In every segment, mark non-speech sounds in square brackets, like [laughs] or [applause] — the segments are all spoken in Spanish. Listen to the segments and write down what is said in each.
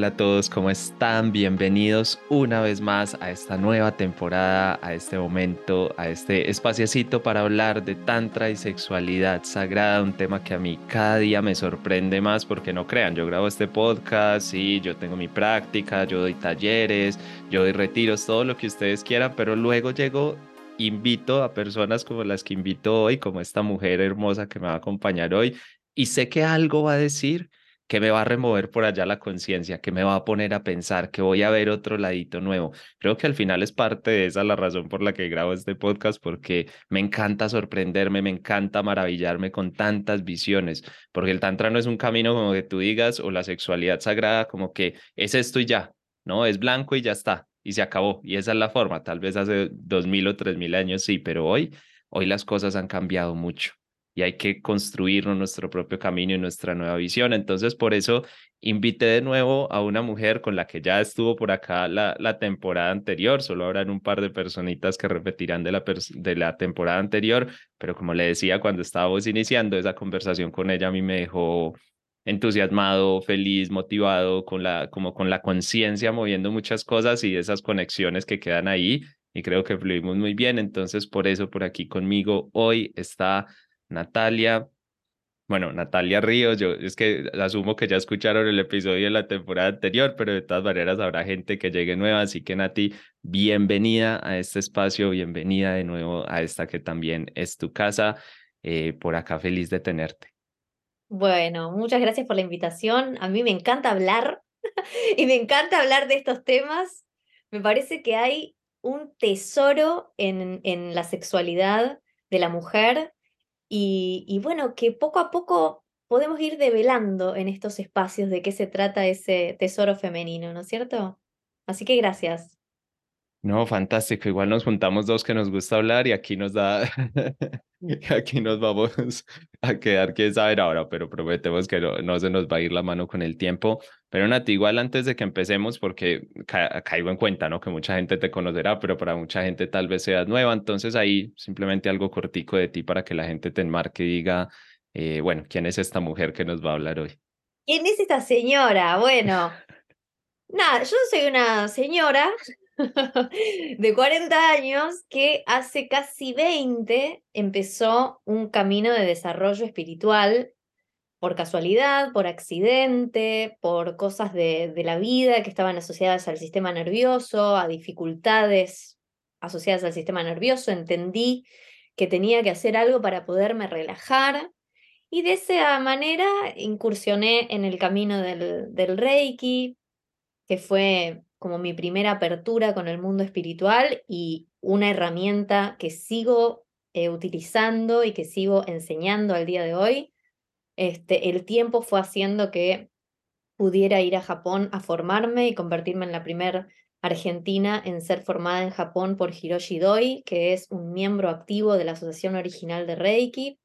Hola a todos, ¿cómo están? Bienvenidos una vez más a esta nueva temporada, a este momento, a este espaciecito para hablar de tantra y sexualidad sagrada, un tema que a mí cada día me sorprende más porque no crean, yo grabo este podcast, y yo tengo mi práctica, yo doy talleres, yo doy retiros, todo lo que ustedes quieran, pero luego llego invito a personas como las que invito hoy, como esta mujer hermosa que me va a acompañar hoy, y sé que algo va a decir que me va a remover por allá la conciencia, que me va a poner a pensar, que voy a ver otro ladito nuevo. Creo que al final es parte de esa la razón por la que grabo este podcast, porque me encanta sorprenderme, me encanta maravillarme con tantas visiones, porque el tantra no es un camino como que tú digas, o la sexualidad sagrada como que es esto y ya, ¿no? Es blanco y ya está, y se acabó, y esa es la forma, tal vez hace dos mil o tres mil años sí, pero hoy, hoy las cosas han cambiado mucho y hay que construirnos nuestro propio camino y nuestra nueva visión. Entonces, por eso invité de nuevo a una mujer con la que ya estuvo por acá la, la temporada anterior. Solo habrán un par de personitas que repetirán de la, de la temporada anterior, pero como le decía cuando estábamos iniciando esa conversación con ella, a mí me dejó entusiasmado, feliz, motivado, con la, como con la conciencia moviendo muchas cosas y esas conexiones que quedan ahí. Y creo que fluimos muy bien. Entonces, por eso por aquí conmigo hoy está Natalia. Bueno, Natalia Ríos, yo es que asumo que ya escucharon el episodio de la temporada anterior, pero de todas maneras habrá gente que llegue nueva, así que Nati, bienvenida a este espacio, bienvenida de nuevo a esta que también es tu casa. Eh, por acá feliz de tenerte. Bueno, muchas gracias por la invitación. A mí me encanta hablar [laughs] y me encanta hablar de estos temas. Me parece que hay un tesoro en, en la sexualidad de la mujer y, bueno, que poco a poco podemos ir develando en estos espacios de qué se trata ese tesoro femenino, ¿no es cierto? Así que gracias. No, fantástico. Igual nos juntamos dos que nos gusta hablar y aquí nos da, [laughs] aquí nos vamos [laughs] a quedar, quién sabe ahora, pero prometemos que no, se nos va a ir la mano con el tiempo. Pero Nati, igual antes de que empecemos, porque caigo en cuenta, ¿no? Que mucha gente te conocerá, pero para mucha gente tal vez seas nueva. Entonces ahí simplemente algo cortico de ti para que la gente te enmarque y diga, eh, bueno, ¿quién es esta mujer que nos va a hablar hoy? ¿Quién es esta señora? Bueno, [laughs] nada, yo soy una señora [laughs] de 40 años que hace casi 20 empezó un camino de desarrollo espiritual por casualidad, por accidente, por cosas de, de, la vida que estaban asociadas al sistema nervioso, a dificultades asociadas al sistema nervioso. Entendí que tenía que hacer algo para poderme relajar y de esa manera incursioné en el camino del, del Reiki, que fue como mi primera apertura con el mundo espiritual y una herramienta que sigo eh, utilizando y que sigo enseñando al día de hoy. Este, el tiempo fue haciendo que pudiera ir a Japón a formarme y convertirme en la primera argentina en ser formada en Japón por Hiroshi Doi, que es un miembro activo de la Asociación Original de Reiki.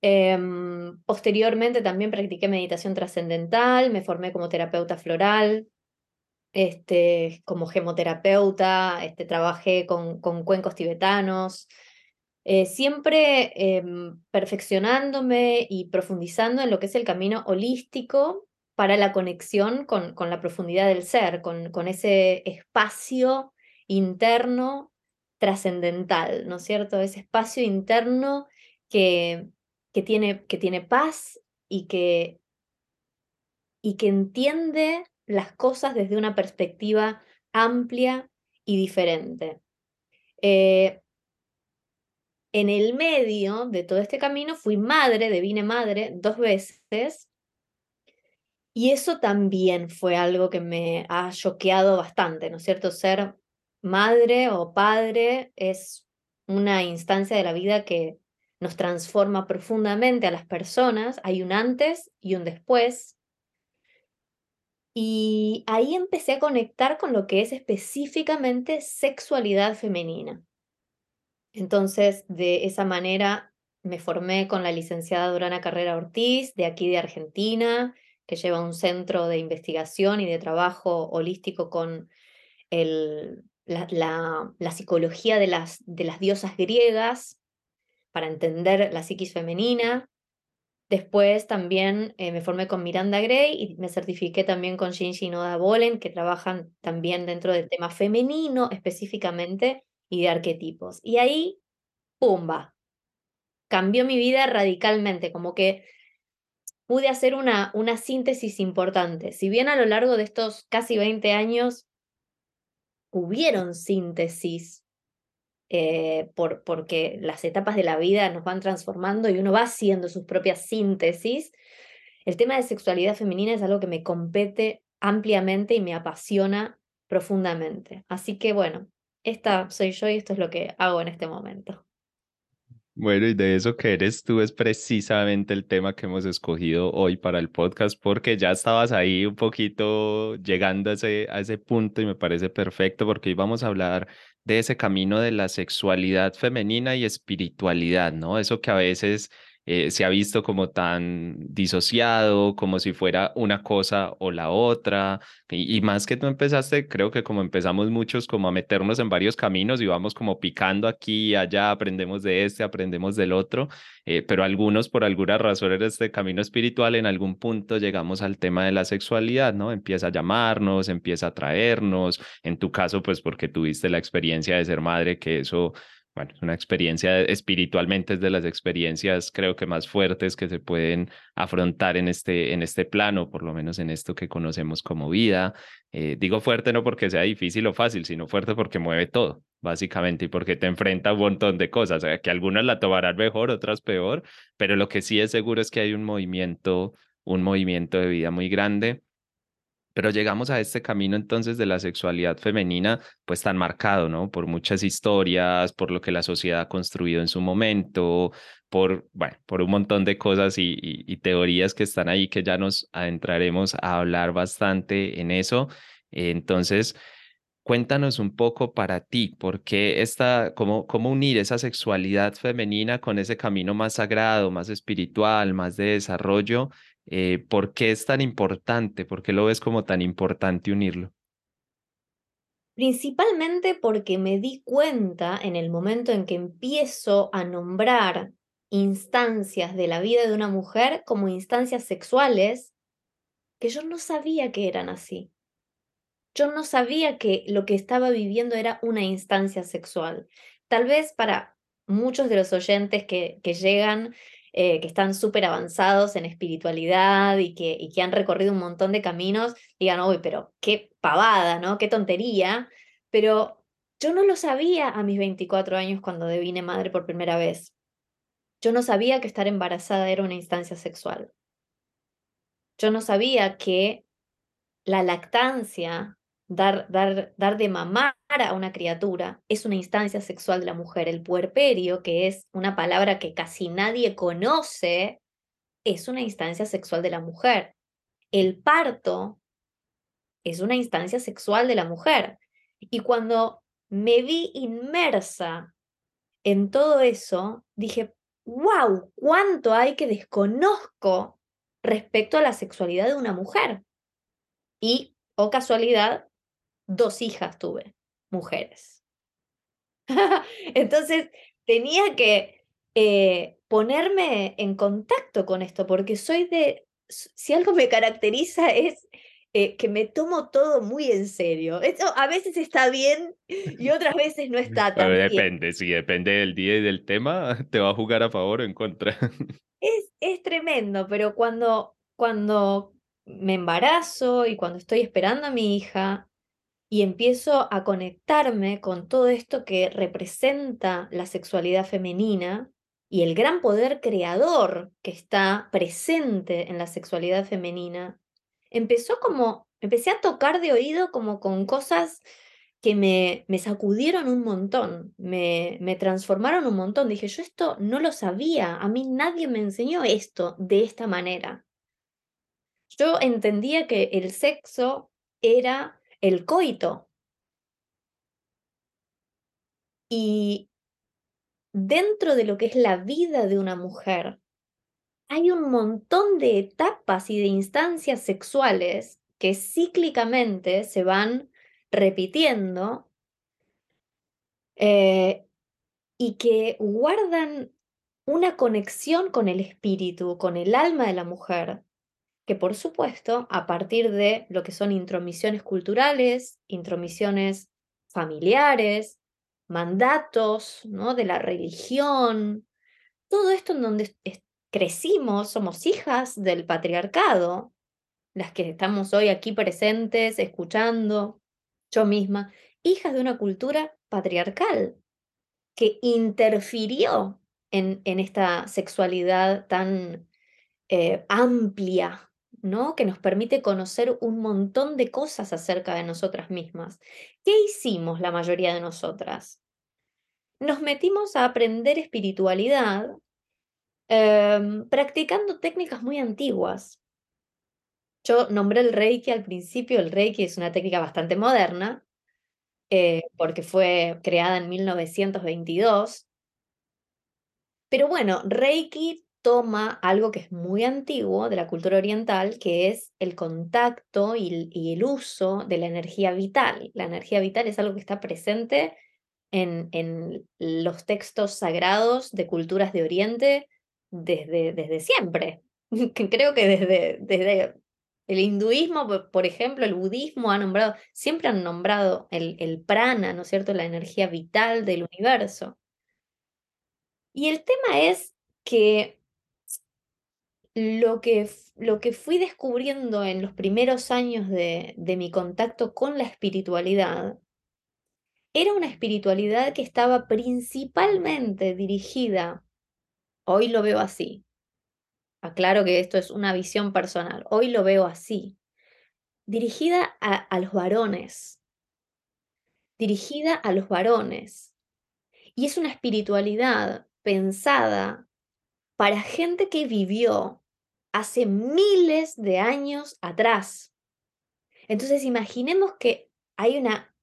Em, posteriormente también practiqué meditación trascendental, me formé como terapeuta floral, este, como gemoterapeuta, este, trabajé con, con cuencos tibetanos, eh, siempre em, perfeccionándome y profundizando en lo que es el camino holístico para la conexión con, con la profundidad del ser, con, con ese espacio interno trascendental, ¿no es cierto? Ese espacio interno que, que, tiene, que tiene paz y que, y que entiende las cosas desde una perspectiva amplia y diferente. Eh, en el medio de todo este camino fui madre, devine madre dos veces, y eso también fue algo que me ha choqueado bastante, ¿no es cierto? Ser madre o padre es una instancia de la vida que nos transforma profundamente a las personas. Hay un antes y un después. Y ahí empecé a conectar con lo que es específicamente sexualidad femenina. Entonces, de esa manera, me formé con la licenciada Durana Carrera Ortiz, de aquí de Argentina, que lleva un centro de investigación y de trabajo holístico con el, la, la, psicología de las, de las diosas griegas para entender la psiquis femenina. Después también eh, me formé con Miranda Gray y me certifiqué también con Shinji Noda Bolen, que trabajan también dentro del tema femenino específicamente y de arquetipos. Y ahí, ¡pumba! Cambió mi vida radicalmente, como que pude hacer una, una síntesis importante. Si bien a lo largo de estos casi 20 años hubieron síntesis, eh, por, porque las etapas de la vida nos van transformando y uno va haciendo sus propias síntesis, el tema de sexualidad femenina es algo que me compete ampliamente y me apasiona profundamente. Así que bueno, esta soy yo y esto es lo que hago en este momento. Bueno, y de eso que eres tú es precisamente el tema que hemos escogido hoy para el podcast, porque ya estabas ahí un poquito llegando a ese, a ese punto y me parece perfecto porque hoy vamos a hablar de ese camino de la sexualidad femenina y espiritualidad, ¿no? Eso que a veces eh, se ha visto como tan disociado, como si fuera una cosa o la otra. Y, más que tú empezaste, creo que como empezamos muchos como a meternos en varios caminos y vamos como picando aquí y allá, aprendemos de este, aprendemos del otro, eh, pero algunos por alguna razón en este camino espiritual, en algún punto llegamos al tema de la sexualidad, ¿no? Empieza a llamarnos, empieza a traernos, en tu caso, pues porque tuviste la experiencia de ser madre, que eso bueno, es una experiencia espiritualmente es de las experiencias creo que más fuertes que se pueden afrontar en este, en este plano, por lo menos en esto que conocemos como vida. Eh, digo fuerte no porque sea difícil o fácil, sino fuerte porque mueve todo, básicamente, y porque te enfrenta a un montón de cosas, que algunas la tomarán mejor, otras peor, pero lo que sí es seguro es que hay un movimiento, un movimiento de vida muy grande pero llegamos a este camino entonces de la sexualidad femenina, pues tan marcado, ¿no? Por muchas historias, por lo que la sociedad ha construido en su momento, por, bueno, por un montón de cosas y, teorías que están ahí que ya nos adentraremos a hablar bastante en eso. Entonces, cuéntanos un poco para ti, ¿por qué esta, cómo, cómo unir esa sexualidad femenina con ese camino más sagrado, más espiritual, más de desarrollo eh, ¿Por qué es tan importante? ¿Por qué lo ves como tan importante unirlo? Principalmente porque me di cuenta en el momento en que empiezo a nombrar instancias de la vida de una mujer como instancias sexuales que yo no sabía que eran así. Yo no sabía que lo que estaba viviendo era una instancia sexual. Tal vez para muchos de los oyentes que, que llegan eh, que están súper avanzados en espiritualidad y que, y que han recorrido un montón de caminos, digan, uy, pero qué pavada, ¿no? Qué tontería. Pero yo no lo sabía a mis 24 años cuando devine madre por primera vez. Yo no sabía que estar embarazada era una instancia sexual. Yo no sabía que la lactancia dar, dar, dar de mamar a una criatura es una instancia sexual de la mujer. El puerperio, que es una palabra que casi nadie conoce, es una instancia sexual de la mujer. El parto es una instancia sexual de la mujer. Y cuando me vi inmersa en todo eso, dije, wow, cuánto hay que desconozco respecto a la sexualidad de una mujer. Y, o oh casualidad, dos hijas tuve, mujeres. [laughs] Entonces tenía que eh, ponerme en contacto con esto, porque soy de, si algo me caracteriza es eh, que me tomo todo muy en serio. Eso a veces está bien y otras veces no [laughs] está tan bien. Depende, si depende del día y del tema, [laughs] te va a jugar a favor o en contra. Es, es tremendo, pero cuando, cuando me embarazo y cuando estoy esperando a mi hija, y empiezo a conectarme con todo esto que representa la sexualidad femenina y el gran poder creador que está presente en la sexualidad femenina, empezó como, empecé a tocar de oído como con cosas que me, me sacudieron un montón, me, me transformaron un montón. Dije, yo esto no lo sabía, a mí nadie me enseñó esto de esta manera. Yo entendía que el sexo era el coito. Y dentro de lo que es la vida de una mujer, hay un montón de etapas y de instancias sexuales que cíclicamente se van repitiendo eh, y que guardan una conexión con el espíritu, con el alma de la mujer, que por supuesto, a partir de lo que son intromisiones culturales, intromisiones familiares, mandatos ¿no? de la religión, todo esto en donde crecimos, somos hijas del patriarcado, las que estamos hoy aquí presentes, escuchando, yo misma, hijas de una cultura patriarcal que interfirió en, en esta sexualidad tan eh, amplia, ¿no? Que nos permite conocer un montón de cosas acerca de nosotras mismas. ¿Qué hicimos la mayoría de nosotras? Nos metimos a aprender espiritualidad em, practicando técnicas muy antiguas. Yo nombré el Reiki al principio, el Reiki es una técnica bastante moderna, eh, porque fue creada en 1922. Pero bueno, Reiki toma algo que es muy antiguo de la cultura oriental, que es el contacto y, el uso de la energía vital. La energía vital es algo que está presente en, los textos sagrados de culturas de Oriente desde, siempre. [laughs] Creo que desde, desde el hinduismo, por ejemplo, el budismo ha nombrado, siempre han nombrado el, el prana, ¿no es cierto?, la energía vital del universo. Y el tema es que lo que, lo que fui descubriendo en los primeros años de, de mi contacto con la espiritualidad era una espiritualidad que estaba principalmente dirigida, hoy lo veo así, aclaro que esto es una visión personal, hoy lo veo así, dirigida a, a los varones, dirigida a los varones. Y es una espiritualidad pensada para gente que vivió hace miles de años atrás. Entonces imaginemos que hay, una,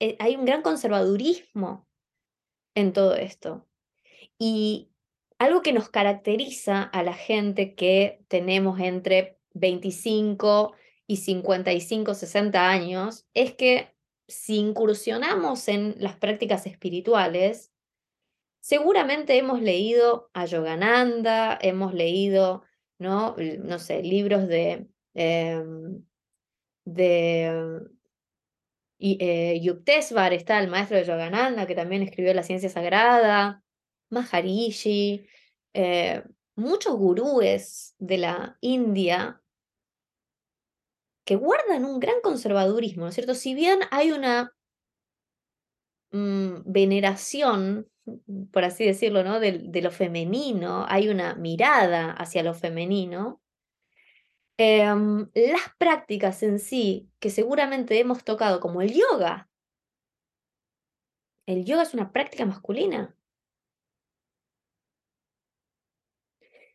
eh, hay un gran conservadurismo en todo esto. Y algo que nos caracteriza a la gente que tenemos entre 25 y 55, 60 años es que si incursionamos en las prácticas espirituales, seguramente hemos leído a Yogananda, hemos leído ¿no? No sé, libros de, em, de eh, Yuktesvar, está el maestro de Yogananda, que también escribió La Ciencia Sagrada, Maharishi, eh, muchos gurúes de la India que guardan un gran conservadurismo, ¿no es cierto? Si bien hay una mm, veneración por así decirlo, ¿no? De, lo femenino, hay una mirada hacia lo femenino. Em, las prácticas en sí, que seguramente hemos tocado, como el yoga. El yoga es una práctica masculina.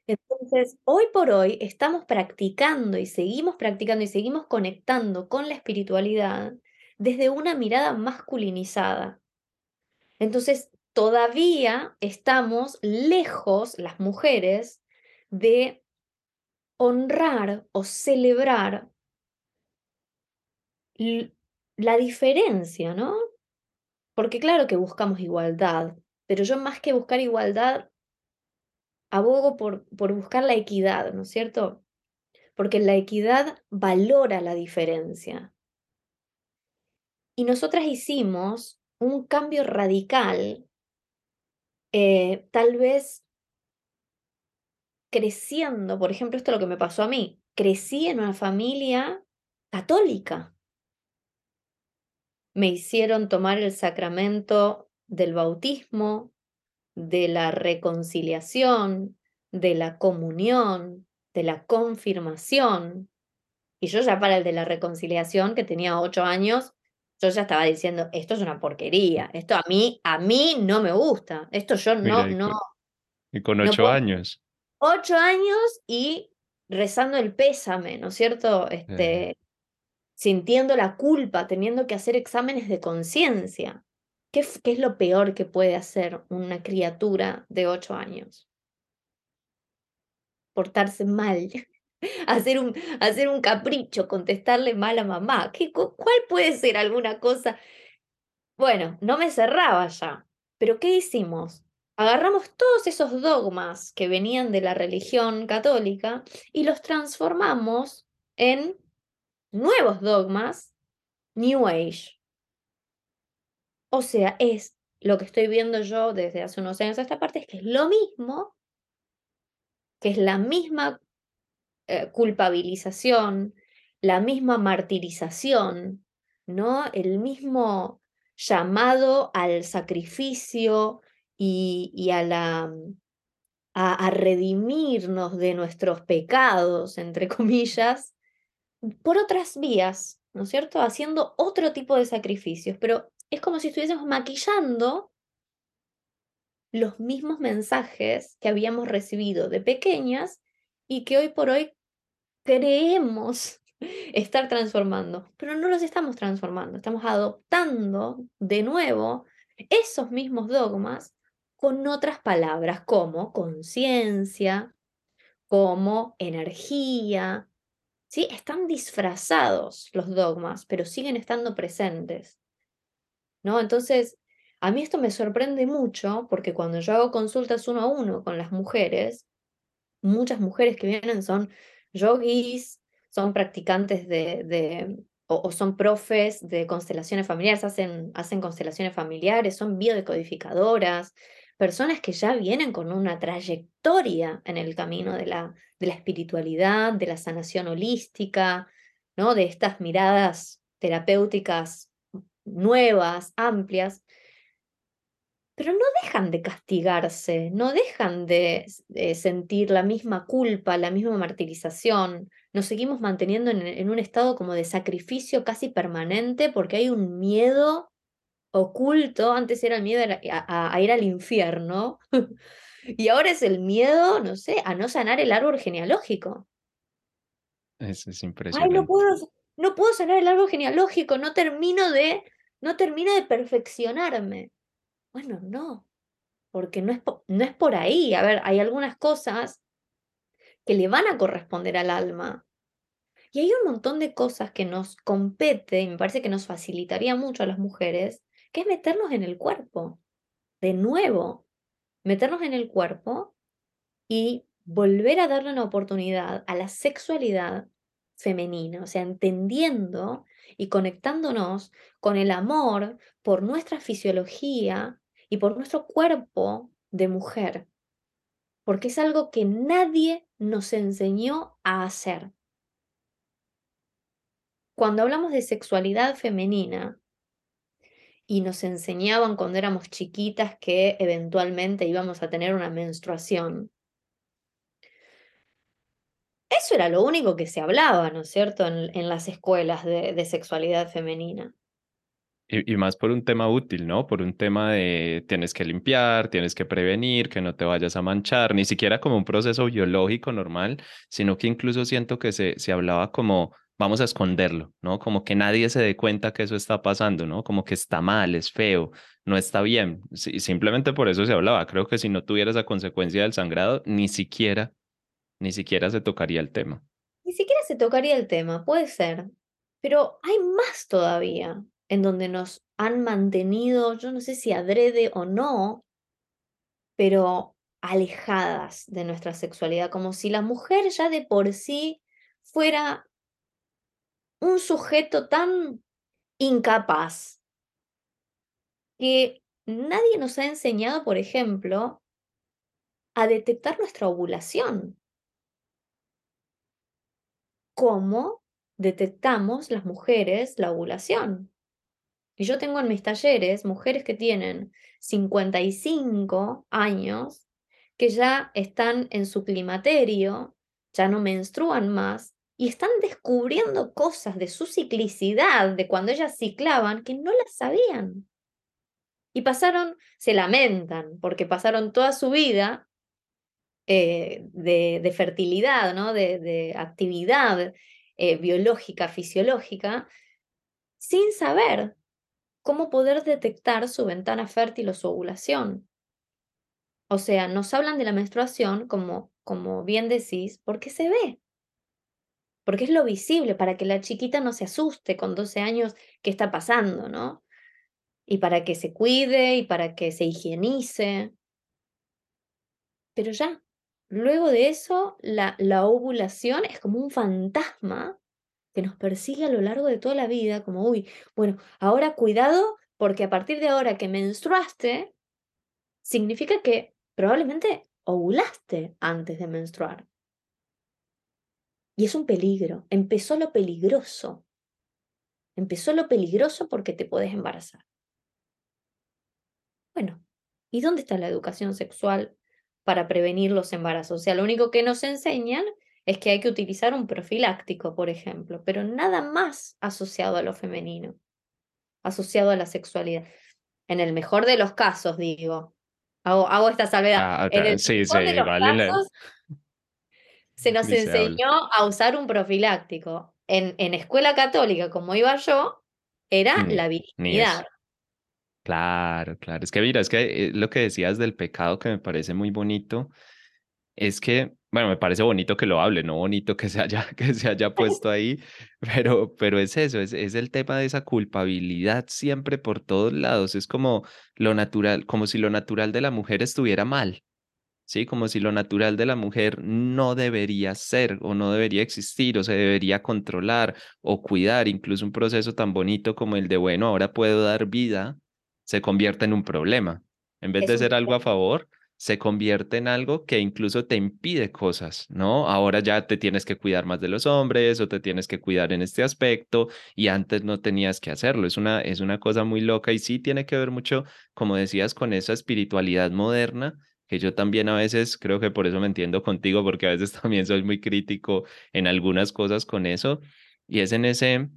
Entonces, hoy por hoy estamos practicando y seguimos practicando y seguimos conectando con la espiritualidad desde una mirada masculinizada. Entonces, todavía estamos lejos, las mujeres, de honrar o celebrar la diferencia, ¿no? Porque claro que buscamos igualdad, pero yo más que buscar igualdad, abogo por, por buscar la equidad, ¿no es cierto? Porque la equidad valora la diferencia. Y nosotras hicimos un cambio radical eh, tal vez creciendo, por ejemplo, esto es lo que me pasó a mí, crecí en una familia católica. Me hicieron tomar el sacramento del bautismo, de la reconciliación, de la comunión, de la confirmación. Y yo ya para el de la reconciliación, que tenía ocho años, yo ya estaba diciendo, esto es una porquería, esto a mí, a mí no me gusta, esto yo no, y no. Con, y con ocho años. Ocho años y rezando el pésame, ¿no es cierto? Este, Sintiendo la culpa, teniendo que hacer exámenes de conciencia. ¿Qué, ¿Qué, es lo peor que puede hacer una criatura de ocho años? Portarse mal, [laughs] hacer un, hacer un capricho, contestarle mal a mamá. ¿Qué, ¿Cuál puede ser alguna cosa? Bueno, no me cerraba ya, pero ¿qué hicimos? Agarramos todos esos dogmas que venían de la religión católica y los transformamos en nuevos dogmas New Age. O sea, es lo que estoy viendo yo desde hace unos años esta parte, es que es lo mismo, que es la misma eh, culpabilización, la misma martirización, ¿no? El mismo llamado al sacrificio y, a, la, a, redimirnos de nuestros pecados, entre [laughs] comillas, por otras vías, ¿no es cierto? Haciendo otro tipo de sacrificios, pero es como si estuviésemos maquillando los mismos mensajes que habíamos recibido de pequeñas y que hoy por hoy creemos estar transformando, pero no los estamos transformando, estamos adoptando de nuevo esos mismos dogmas con otras palabras como conciencia, como energía. ¿sí? Están disfrazados los dogmas, pero siguen estando presentes. ¿no? Entonces, a mí esto me sorprende mucho porque cuando yo hago consultas uno a uno con las mujeres, muchas mujeres que vienen son yogis, son practicantes de, o, son profes de constelaciones familiares, hacen, hacen constelaciones familiares, son biodecodificadoras, personas que ya vienen con una trayectoria en el camino de la, de la espiritualidad, de la sanación holística, ¿no? de estas miradas terapéuticas nuevas, amplias, pero no dejan de castigarse, no dejan de, sentir la misma culpa, la misma martirización. Nos seguimos manteniendo en, un estado como de sacrificio casi permanente porque hay un miedo oculto. Antes era el miedo a, ir al infierno [laughs] y ahora es el miedo, no sé, a no sanar el árbol genealógico. Eso es impresionante. Ay, no puedo, no puedo sanar el árbol genealógico, no termino de, no termino de perfeccionarme. Bueno, no, porque no es, no es por ahí. A ver, hay algunas cosas que le van a corresponder al alma. Y hay un montón de cosas que nos compete, y me parece que nos facilitaría mucho a las mujeres, que es meternos en el cuerpo. De nuevo, meternos en el cuerpo y volver a darle una oportunidad a la sexualidad femenina, o sea, entendiendo y conectándonos con el amor por nuestra fisiología y por nuestro cuerpo de mujer, porque es algo que nadie nos enseñó a hacer. Cuando hablamos de sexualidad femenina y nos enseñaban cuando éramos chiquitas que eventualmente íbamos a tener una menstruación, eso era lo único que se hablaba, ¿no es cierto?, en, las escuelas de sexualidad femenina. Y, más por un tema útil, ¿no? Por un tema de tienes que limpiar, tienes que prevenir, que no te vayas a manchar, ni siquiera como un proceso biológico normal, sino que incluso siento que se, se hablaba como vamos a esconderlo, ¿no? Como que nadie se dé cuenta que eso está pasando, ¿no? Como que está mal, es feo, no está bien. simplemente por eso se hablaba. Creo que si no tuviera esa consecuencia del sangrado, ni siquiera, ni siquiera se tocaría el tema. Ni siquiera se tocaría el tema, puede ser. Pero hay más todavía en donde nos han mantenido, yo no sé si adrede o no, pero alejadas de nuestra sexualidad, como si la mujer ya de por sí fuera un sujeto tan incapaz que nadie nos ha enseñado, por ejemplo, a detectar nuestra ovulación. ¿Cómo detectamos las mujeres la ovulación? Y yo tengo en mis talleres mujeres que tienen 55 años, que ya están en su climaterio, ya no menstruan más y están descubriendo cosas de su ciclicidad, de cuando ellas ciclaban, que no las sabían. Y pasaron, se lamentan, porque pasaron toda su vida eh, de, fertilidad, ¿no? de, actividad eh, biológica, fisiológica, sin saber cómo poder detectar su ventana fértil o su ovulación. O sea, nos hablan de la menstruación, como, como bien decís, porque se ve. Porque es lo visible, para que la chiquita no se asuste con 12 años qué está pasando, ¿no? Y para que se cuide y para que se higienice. Pero ya, luego de eso, la, la ovulación es como un fantasma que nos persigue a lo largo de toda la vida, como, uy, bueno, ahora cuidado, porque a partir de ahora que menstruaste, significa que probablemente ovulaste antes de menstruar. Y es un peligro. Empezó lo peligroso. Empezó lo peligroso porque te puedes embarazar. Bueno, ¿y dónde está la educación sexual para prevenir los embarazos? O sea, lo único que nos enseñan es que hay que utilizar un profiláctico, por ejemplo, pero nada más asociado a lo femenino, asociado a la sexualidad. En el mejor de los casos, digo, hago, esta salvedad. Ah, en el sí, mejor de los casos, se nos enseñó a usar un profiláctico. En, en escuela católica, como iba yo, era la virginidad. Claro, claro. Es que mira, es que eh, lo que decías del pecado que me parece muy bonito es que, bueno, me parece bonito que lo hable, no bonito que se haya, [laughs] que se haya puesto ahí, pero, pero es eso, es, es el tema de esa culpabilidad siempre por todos lados. Es como lo natural, como si lo natural de la mujer estuviera mal. ¿sí? Como si lo natural de la mujer no debería ser o no debería existir o se debería controlar o cuidar. Incluso un proceso tan bonito como el de, bueno, ahora puedo dar vida, se convierte en un problema. En vez de ser algo a favor, se convierte en algo que incluso te impide cosas, ¿no? Ahora ya te tienes que cuidar más de los hombres o te tienes que cuidar en este aspecto y antes no tenías que hacerlo. Es una, es una cosa muy loca y sí tiene que ver mucho, como decías, con esa espiritualidad moderna que yo también a veces creo que por eso me entiendo contigo, porque a veces [laughs] también soy muy crítico en algunas cosas con eso, y es en ese,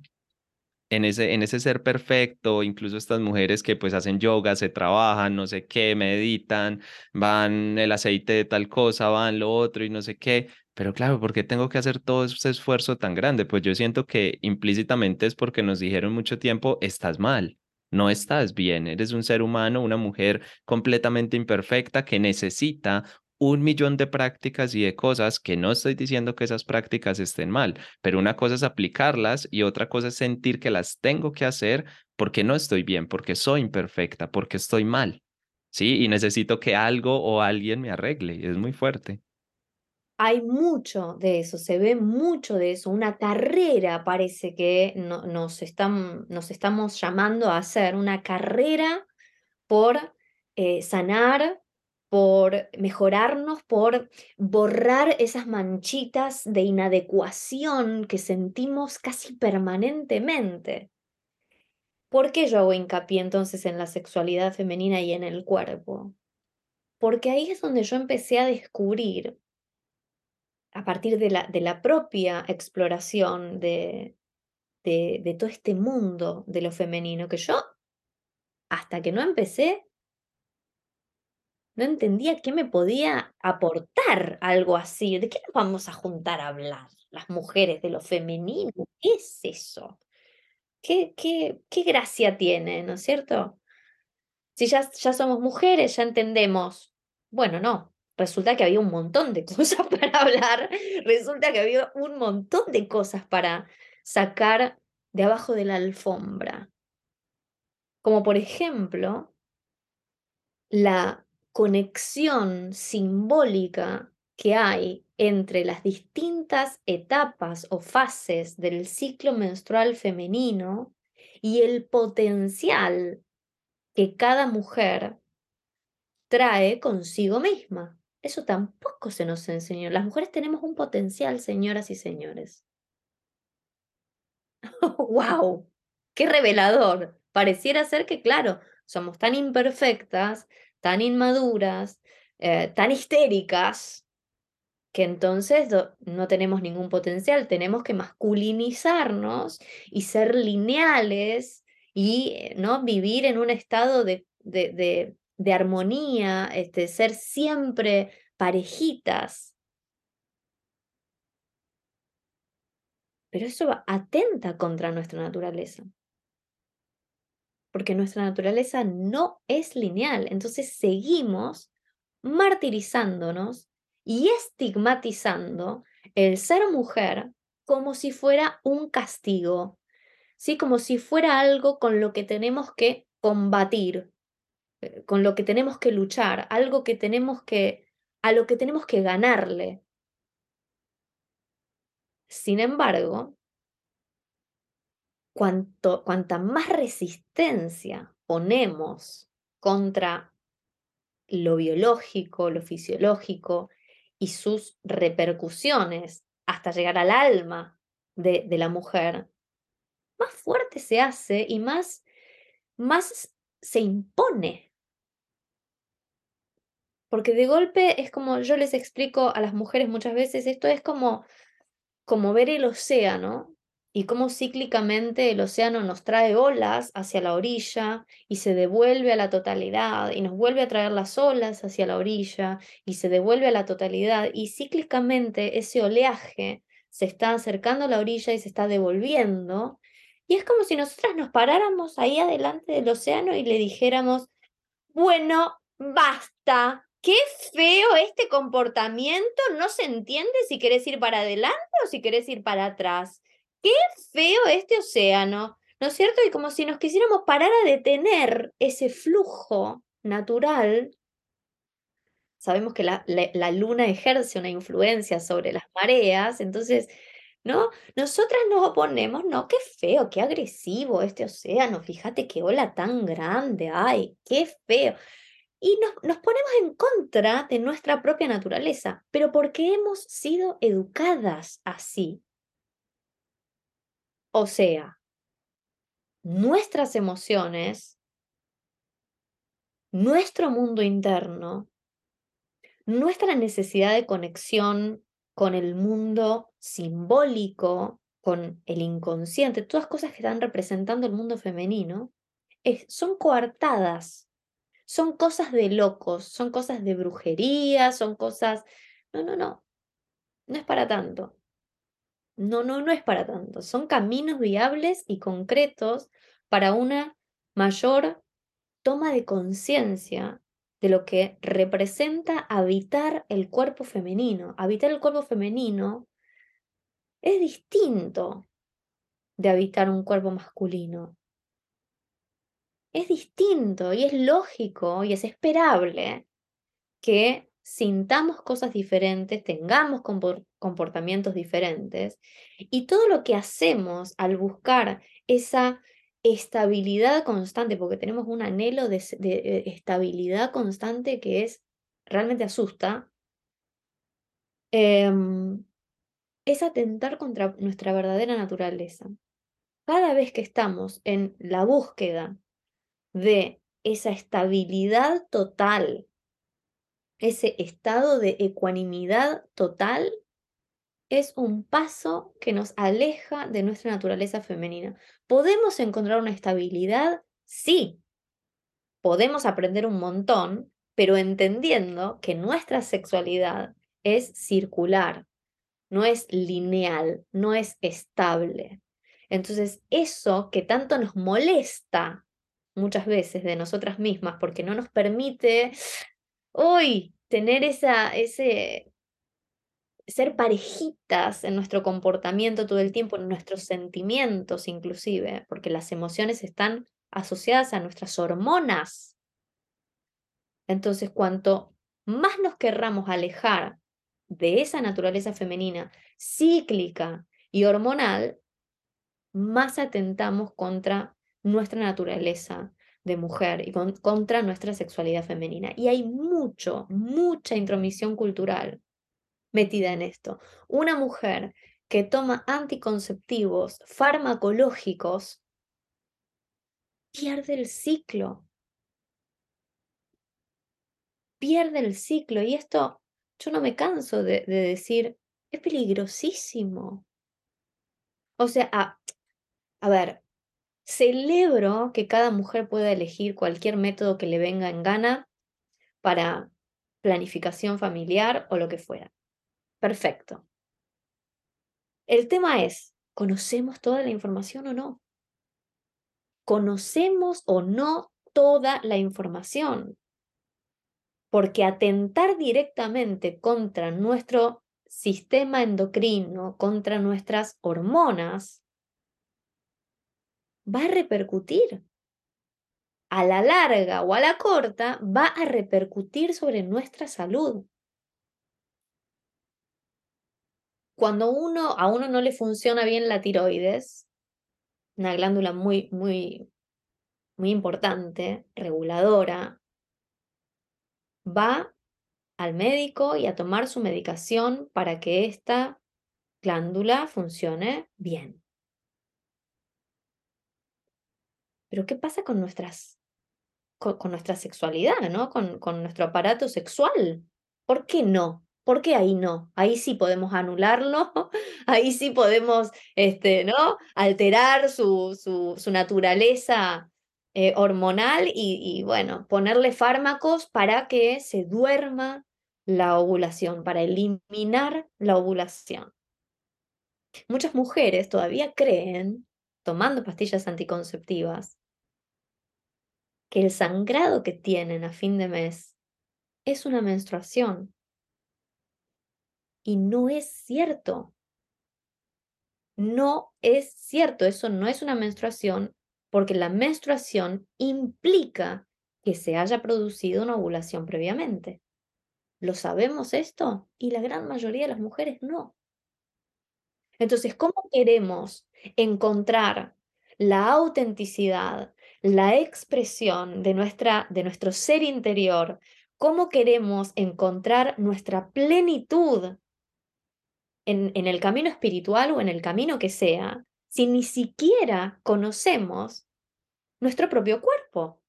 en ese, en ese ser perfecto, incluso estas mujeres que pues hacen yoga, se trabajan, no sé qué, meditan, van el aceite de tal cosa, van lo otro y no sé qué, pero claro, ¿por qué tengo que hacer todo ese esfuerzo tan grande? Pues yo siento que implícitamente es porque nos dijeron mucho tiempo, estás mal no estás bien, eres un ser humano, una mujer completamente imperfecta que necesita un millón de prácticas y de cosas que no estoy diciendo que esas prácticas estén mal, pero una cosa es aplicarlas y otra cosa es sentir que las tengo que hacer porque no estoy bien, porque soy imperfecta, porque estoy mal. Sí, y necesito que algo o alguien me arregle, es muy fuerte hay mucho de eso, se ve mucho de eso, una carrera parece que nos, están, nos estamos llamando a hacer, una carrera por eh, sanar, por mejorarnos, por borrar esas manchitas de inadecuación que sentimos casi permanentemente. ¿Por qué yo hago hincapié entonces en la sexualidad femenina y en el cuerpo? Porque ahí es donde yo empecé a descubrir a partir de la, propia exploración de, todo este mundo de lo femenino, que yo, hasta que no empecé, no entendía qué me podía aportar algo así. ¿De qué nos vamos a juntar a hablar las mujeres de lo femenino? ¿Qué es eso? ¿Qué, qué, qué gracia tiene, ¿no es cierto? Si ya, ya somos mujeres, ya entendemos. Bueno, no, resulta que había un montón de [laughs] cosas para hablar, resulta que había un montón de cosas para sacar de abajo de la alfombra. Como por ejemplo, la conexión simbólica que hay entre las distintas etapas o fases del ciclo menstrual femenino y el potencial que cada mujer trae consigo misma. Eso tampoco se nos enseñó. Las mujeres tenemos un potencial, señoras y señores. [laughs] ¡Wow! ¡Qué revelador! Pareciera ser que, claro, somos tan imperfectas, tan inmaduras, eh, tan histéricas, que entonces no tenemos ningún potencial. Tenemos que masculinizarnos y ser lineales y eh, ¿no? vivir en un estado de, de de armonía, este, ser siempre parejitas. Pero eso atenta contra nuestra naturaleza. Porque nuestra naturaleza no es lineal. Entonces seguimos martirizándonos y estigmatizando el ser mujer como si fuera un castigo, ¿sí? como si fuera algo con lo que tenemos que combatir, eh, con lo que tenemos que luchar, algo que tenemos que, a lo que tenemos que ganarle. Sin embargo, cuanta más resistencia ponemos contra lo biológico, lo fisiológico y sus repercusiones hasta llegar al alma de, la mujer, más fuerte se hace y más, se impone. Porque de golpe es como yo les explico a las mujeres muchas veces, esto es como ver el océano y cómo cíclicamente el océano nos trae olas hacia la orilla y se devuelve a la totalidad y nos vuelve a traer las olas hacia la orilla y se devuelve a la totalidad y cíclicamente ese oleaje se está acercando a la orilla y se está devolviendo. Y es como si nosotras nos paráramos ahí adelante del océano y le dijéramos, bueno, basta, qué feo este comportamiento, no se entiende si querés ir para adelante o si querés ir para atrás qué feo este océano, ¿no es cierto? Y como si nos quisiéramos parar a detener ese flujo natural. Sabemos que la, la, luna ejerce una influencia sobre las mareas, entonces, ¿no? Nosotras nos oponemos, no, qué feo, qué agresivo este océano, fíjate qué ola tan grande, ay, qué feo. Y nos, nos ponemos en contra de nuestra propia naturaleza, pero porque hemos sido educadas así, o sea, nuestras emociones, nuestro mundo interno, nuestra necesidad de conexión con el mundo simbólico, con el inconsciente, todas cosas que están representando el mundo femenino, son coartadas, son cosas de locos, son cosas de brujería, son cosas... No, no, no, no es para tanto. No, no, no es para tanto. Son caminos viables y concretos para una mayor toma de conciencia de lo que representa habitar el cuerpo femenino. Habitar el cuerpo femenino es distinto de habitar un cuerpo masculino. Es distinto y es lógico y es esperable que sintamos cosas diferentes, tengamos comportamientos diferentes y todo lo que hacemos al buscar esa estabilidad constante, porque tenemos un anhelo de, eh, estabilidad constante que es realmente asusta, em, es atentar contra nuestra verdadera naturaleza. Cada vez que estamos en la búsqueda de esa estabilidad total ese estado de ecuanimidad total es un paso que nos aleja de nuestra naturaleza femenina. ¿Podemos encontrar una estabilidad? Sí. Podemos aprender un montón, pero entendiendo que nuestra sexualidad es circular, no es lineal, no es estable. Entonces, eso que tanto nos molesta muchas veces de nosotras mismas porque no nos permite hoy tener esa, ese, ser parejitas en nuestro comportamiento todo el tiempo, en nuestros sentimientos inclusive, porque las emociones están asociadas a nuestras hormonas. Entonces, cuanto más nos querramos alejar de esa naturaleza femenina cíclica y hormonal, más atentamos contra nuestra naturaleza de mujer y contra nuestra sexualidad femenina. Y hay mucho, mucha intromisión cultural metida en esto. Una mujer que toma anticonceptivos farmacológicos pierde el ciclo. Pierde el ciclo. Y esto yo no me canso de, decir, es peligrosísimo. O sea, a ver, Celebro que cada mujer pueda elegir cualquier método que le venga en gana para planificación familiar o lo que fuera. Perfecto. El tema es, ¿conocemos toda la información o no? conocemos o no toda la información. Porque atentar directamente contra nuestro sistema endocrino, contra nuestras hormonas, va a repercutir. A la larga o a la corta, va a repercutir sobre nuestra salud. Cuando uno, a uno no le funciona bien la tiroides, una glándula muy, muy, muy importante, reguladora, va al médico y a tomar su medicación para que esta glándula funcione bien. Pero ¿qué pasa con nuestras con, nuestra sexualidad, ¿no? Con, con nuestro aparato sexual. ¿Por qué no? ¿Por qué ahí no? Ahí sí podemos anularlo, [laughs] ahí sí podemos, este, ¿no? Alterar su, su, naturaleza eh, hormonal y, y, bueno, ponerle fármacos para que se duerma la ovulación, para eliminar la ovulación. Muchas mujeres todavía creen, tomando pastillas anticonceptivas, que el sangrado que tienen a fin de mes es una menstruación. Y no es cierto. No es cierto, eso no es una menstruación porque la menstruación implica que se haya producido una ovulación previamente. ¿Lo sabemos esto? Y la gran mayoría de las mujeres no. Entonces, ¿cómo queremos encontrar la autenticidad, la expresión de, nuestra, de nuestro ser interior, cómo queremos encontrar nuestra plenitud en, el camino espiritual o en el camino que sea, si ni siquiera conocemos nuestro propio cuerpo.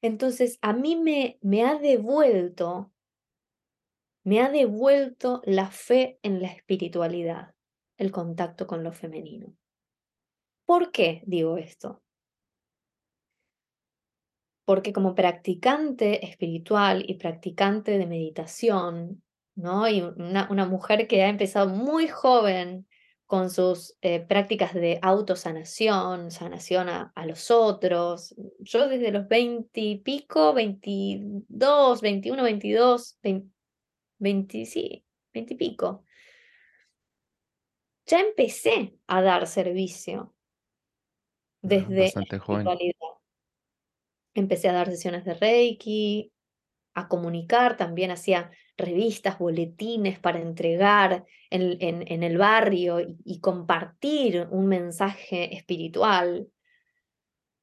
Entonces, a mí me, me ha devuelto, me ha devuelto la fe en la espiritualidad, el contacto con lo femenino. ¿Por qué digo esto? Porque como practicante espiritual y practicante de meditación, ¿no? Y una, una mujer que ha empezado muy joven con sus eh, prácticas de autosanación, sanación a, los otros. Yo desde los 20 y pico, 22, 21, 22, 20, sí, 20 y pico, ya empecé a dar servicio Ah, desde bastante joven. Empecé a dar sesiones de Reiki, a comunicar, también hacía revistas, boletines para entregar en, el barrio y, compartir un mensaje espiritual.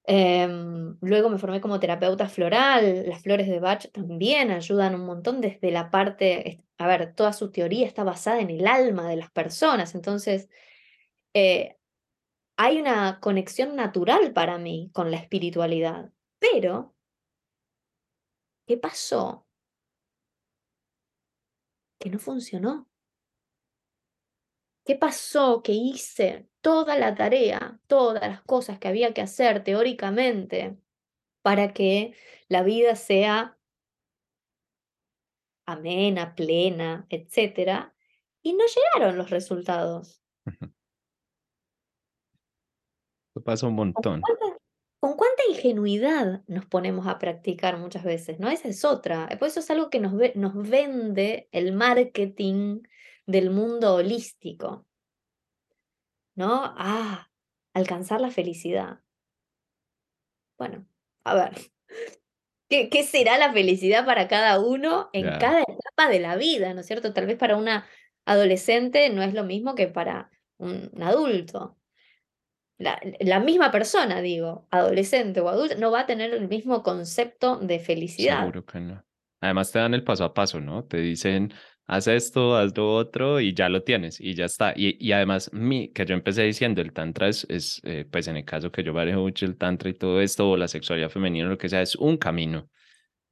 Em, luego me formé como terapeuta floral, las flores de Bach también ayudan un montón desde la parte, a ver, toda su teoría está basada en el alma de las personas, entonces eh, hay una conexión natural para mí con la espiritualidad. Pero, ¿qué pasó? Que no funcionó. ¿Qué pasó? Que hice toda la tarea, todas las cosas que había que hacer teóricamente para que la vida sea amena, plena, etc. Y no llegaron los resultados. [laughs] pasa un montón. ¿Con cuánta, ingenuidad nos ponemos a practicar muchas veces? ¿no? Esa es otra. Por eso es algo que nos, nos vende el marketing del mundo holístico. ¿No? Ah, alcanzar la felicidad. Bueno, a ver, [laughs] ¿Qué, ¿Qué, será la felicidad para cada uno en cada etapa de la vida, ¿no es cierto? Tal vez para una adolescente no es lo mismo que para un adulto la, misma persona, digo, adolescente o adulto, no va a tener el mismo concepto de felicidad. Seguro que no. Además te dan el paso a paso, ¿no? Te dicen, haz esto, haz lo otro y ya lo tienes y ya está. Y, y además, mi, que yo empecé diciendo, el tantra es, es eh, pues en el caso que yo manejo mucho el tantra y todo esto, o la sexualidad femenina, lo que sea, es un camino.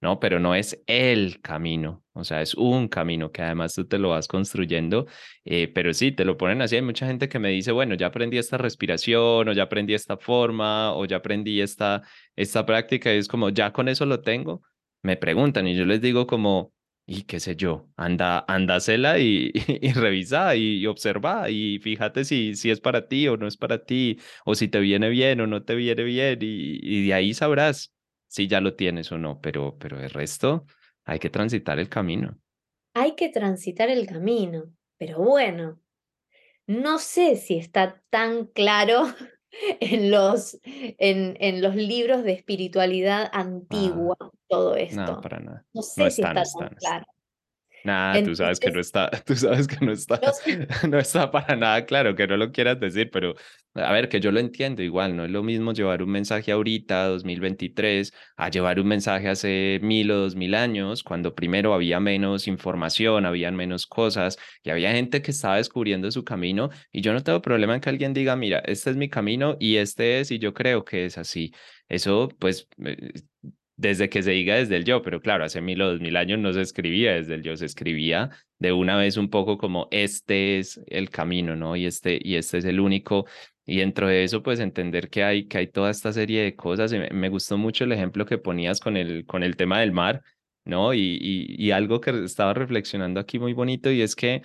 ¿No? Pero no es el camino, o sea, es un camino que además tú te lo vas construyendo, eh, pero sí, te lo ponen así. Hay mucha gente que me dice, bueno, ya aprendí esta respiración, o ya aprendí esta forma, o ya aprendí esta, esta práctica, y es como, ya con eso lo tengo. Me preguntan y yo les digo como, y qué sé yo, anda, ándasela y, [laughs] y, revisa y, observa y fíjate si, si es para ti o no es para ti, o si te viene bien o no te viene bien y, y de ahí sabrás si ya lo tienes o no, pero, pero el resto hay que transitar el camino. Hay que transitar el camino, pero bueno, no sé si está tan claro [laughs] en los, en, en los libros de espiritualidad ah, antigua todo esto. No, para nada. No sé si está, tan claro. Nada, [laughs] tú sabes que no está, tú sabes que no está, [laughs] no está para nada claro, que no lo quieras decir, pero a ver, que yo lo entiendo igual, no es lo mismo llevar un mensaje ahorita, 2023, a llevar un mensaje hace mil o dos mil años, cuando primero había menos información, habían menos cosas y había gente que estaba descubriendo su camino y yo no tengo problema en que alguien diga, mira, este es mi camino y este es y yo creo que es así. Eso, pues, eh, desde que se diga desde el yo, pero claro, hace mil o dos mil años no se escribía desde el yo, se escribía de una vez un poco como este es el camino, ¿no? Y este, y este es el único. Y dentro de eso, pues entender que hay, que hay toda esta serie de cosas. me, me, gustó mucho el ejemplo que ponías con el, con el tema del mar, ¿no? Y, y, y algo que estaba reflexionando aquí muy bonito y es que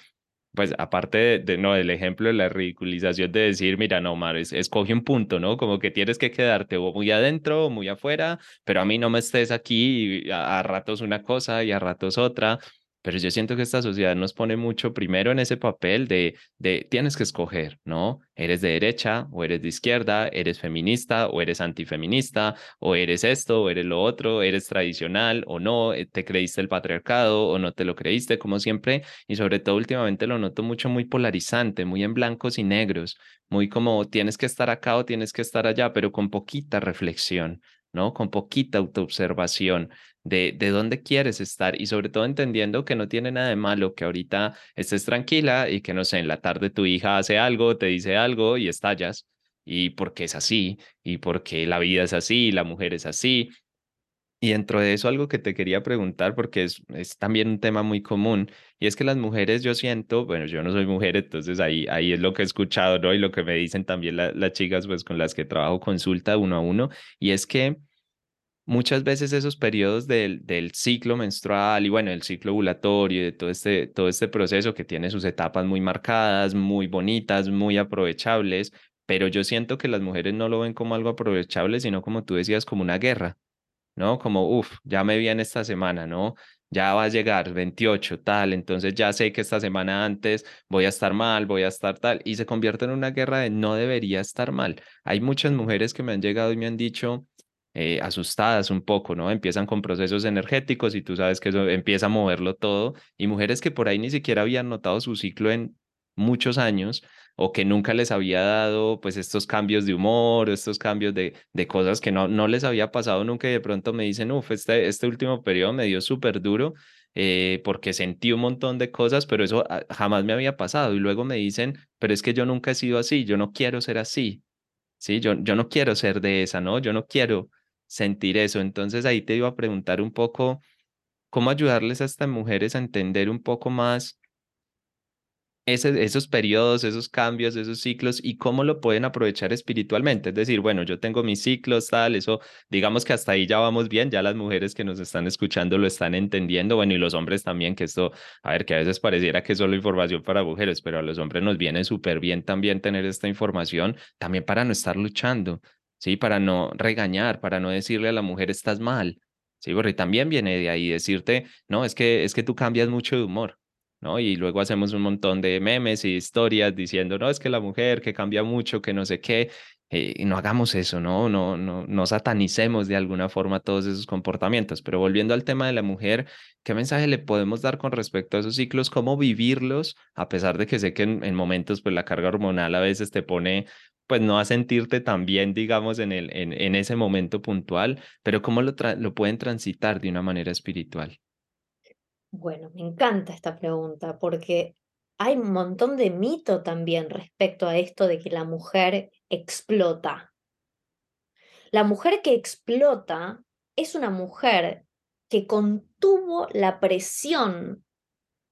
pues aparte de, no, del ejemplo de la ridiculización de decir, mira, no, Mar, escoge un punto, ¿no? Como que tienes que quedarte o muy adentro o muy afuera, pero a mí no me estés aquí a ratos una cosa y a ratos otra. Pero yo siento que esta sociedad nos pone mucho primero en ese papel de, tienes que escoger, ¿no? Eres de derecha o eres de izquierda, eres feminista o eres antifeminista, o eres esto o eres lo otro, eres tradicional o no, eh, te creíste el patriarcado o no te lo creíste, como siempre. Y sobre todo últimamente lo noto mucho muy polarizante, muy en blancos y negros, muy como tienes que estar acá o tienes que estar allá, pero con poquita reflexión. ¿No? Con poquita autoobservación de, de dónde quieres estar y sobre todo entendiendo que no tiene nada de malo que ahorita estés tranquila y que, no sé, en la tarde tu hija hace algo, te dice algo y estallas y porque es así y porque la vida es así, la mujer es así. Y dentro de eso algo que te quería preguntar, porque es, también un tema muy común, y es que las mujeres yo siento, bueno, yo no soy mujer, entonces ahí, ahí es lo que he escuchado, ¿no? Y lo que me dicen también las chicas, pues con las que trabajo consulta uno a uno, y es que muchas veces esos periodos del, del ciclo menstrual y bueno, el ciclo ovulatorio y de todo este, todo este proceso que tiene sus etapas muy marcadas, muy bonitas, muy aprovechables, pero yo siento que las mujeres no lo ven como algo aprovechable, sino como tú decías, como una guerra, ¿no? Como, uff, ya me vi en esta semana, ¿no? Ya va a llegar 28, tal, entonces ya sé que esta semana antes voy a estar mal, voy a estar tal, y se convierte en una guerra de no debería estar mal. Hay muchas mujeres que me han llegado y me han dicho, eh, asustadas un poco, ¿no? Empiezan con procesos energéticos y tú sabes que eso empieza a moverlo todo. Y mujeres que por ahí ni siquiera habían notado su ciclo en muchos años o que nunca les había dado pues estos cambios de humor, estos cambios de, de cosas que no, no les había pasado nunca y de pronto me dicen, uff, este, este último periodo me dio súper duro eh, porque sentí un montón de cosas, pero eso ah, jamás me había pasado. Y luego me dicen, pero es que yo nunca he sido así, yo no quiero ser así, ¿sí? Yo, yo no quiero ser de esa, ¿no? Yo no quiero sentir eso. Entonces ahí te iba a preguntar un poco cómo ayudarles a estas mujeres a entender un poco más esos periodos, esos cambios, esos ciclos y cómo lo pueden aprovechar espiritualmente. Es decir, bueno, yo tengo mis ciclos, tal, eso, digamos que hasta ahí ya vamos bien, ya las mujeres que nos están escuchando lo están entendiendo, bueno, y los hombres también, que esto, a ver, que a veces pareciera que es solo información para mujeres, pero a los hombres nos viene súper bien también tener esta información, también para no estar luchando, ¿sí? Para no regañar, para no decirle a la mujer estás mal, ¿sí? Porque también viene de ahí decirte, no, es que, es que tú cambias mucho de humor, ¿no? Y luego hacemos un montón de memes y historias diciendo, no, es que la mujer que cambia mucho, que no sé qué, eh, y no hagamos eso, ¿no? No, no, no satanicemos de alguna forma todos esos comportamientos. Pero volviendo al tema de la mujer, ¿qué mensaje le podemos dar con respecto a esos ciclos? ¿Cómo vivirlos? A pesar de que sé que en, en momentos, pues la carga hormonal a veces te pone pues no a sentirte tan bien, digamos, en, el, en, en ese momento puntual, pero cómo lo, lo pueden transitar de una manera espiritual. Bueno, me encanta esta pregunta porque hay un montón de mito también respecto a esto de que la mujer explota. La mujer que explota es una mujer que contuvo la presión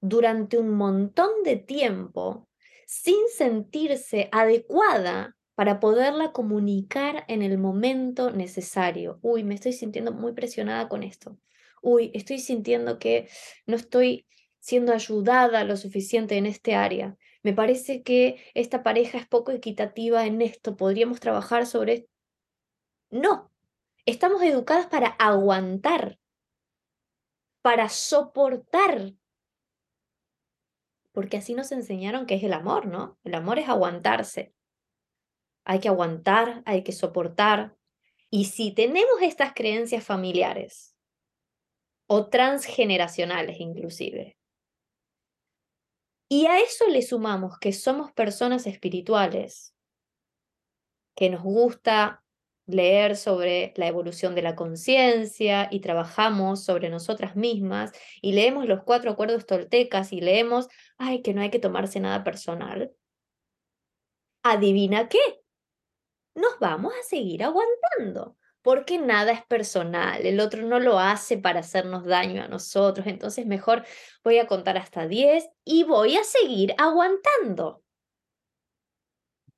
durante un montón de tiempo sin sentirse adecuada para poderla comunicar en el momento necesario. Uy, me estoy sintiendo muy presionada con esto. Uy, estoy sintiendo que no estoy siendo ayudada lo suficiente en este área. Me parece que esta pareja es poco equitativa en esto, podríamos trabajar sobre esto. No, estamos educadas para aguantar, para soportar, porque así nos enseñaron que es el amor, ¿no? El amor es aguantarse. Hay que aguantar, hay que soportar. Y si tenemos estas creencias familiares o transgeneracionales inclusive, y a eso le sumamos que somos personas espirituales, que nos gusta leer sobre la evolución de la conciencia y trabajamos sobre nosotras mismas y leemos los cuatro acuerdos toltecas y leemos, ay, que no hay que tomarse nada personal. Adivina qué, nos vamos a seguir aguantando porque nada es personal, el otro no lo hace para hacernos daño a nosotros, entonces mejor voy a contar hasta 10 y voy a seguir aguantando.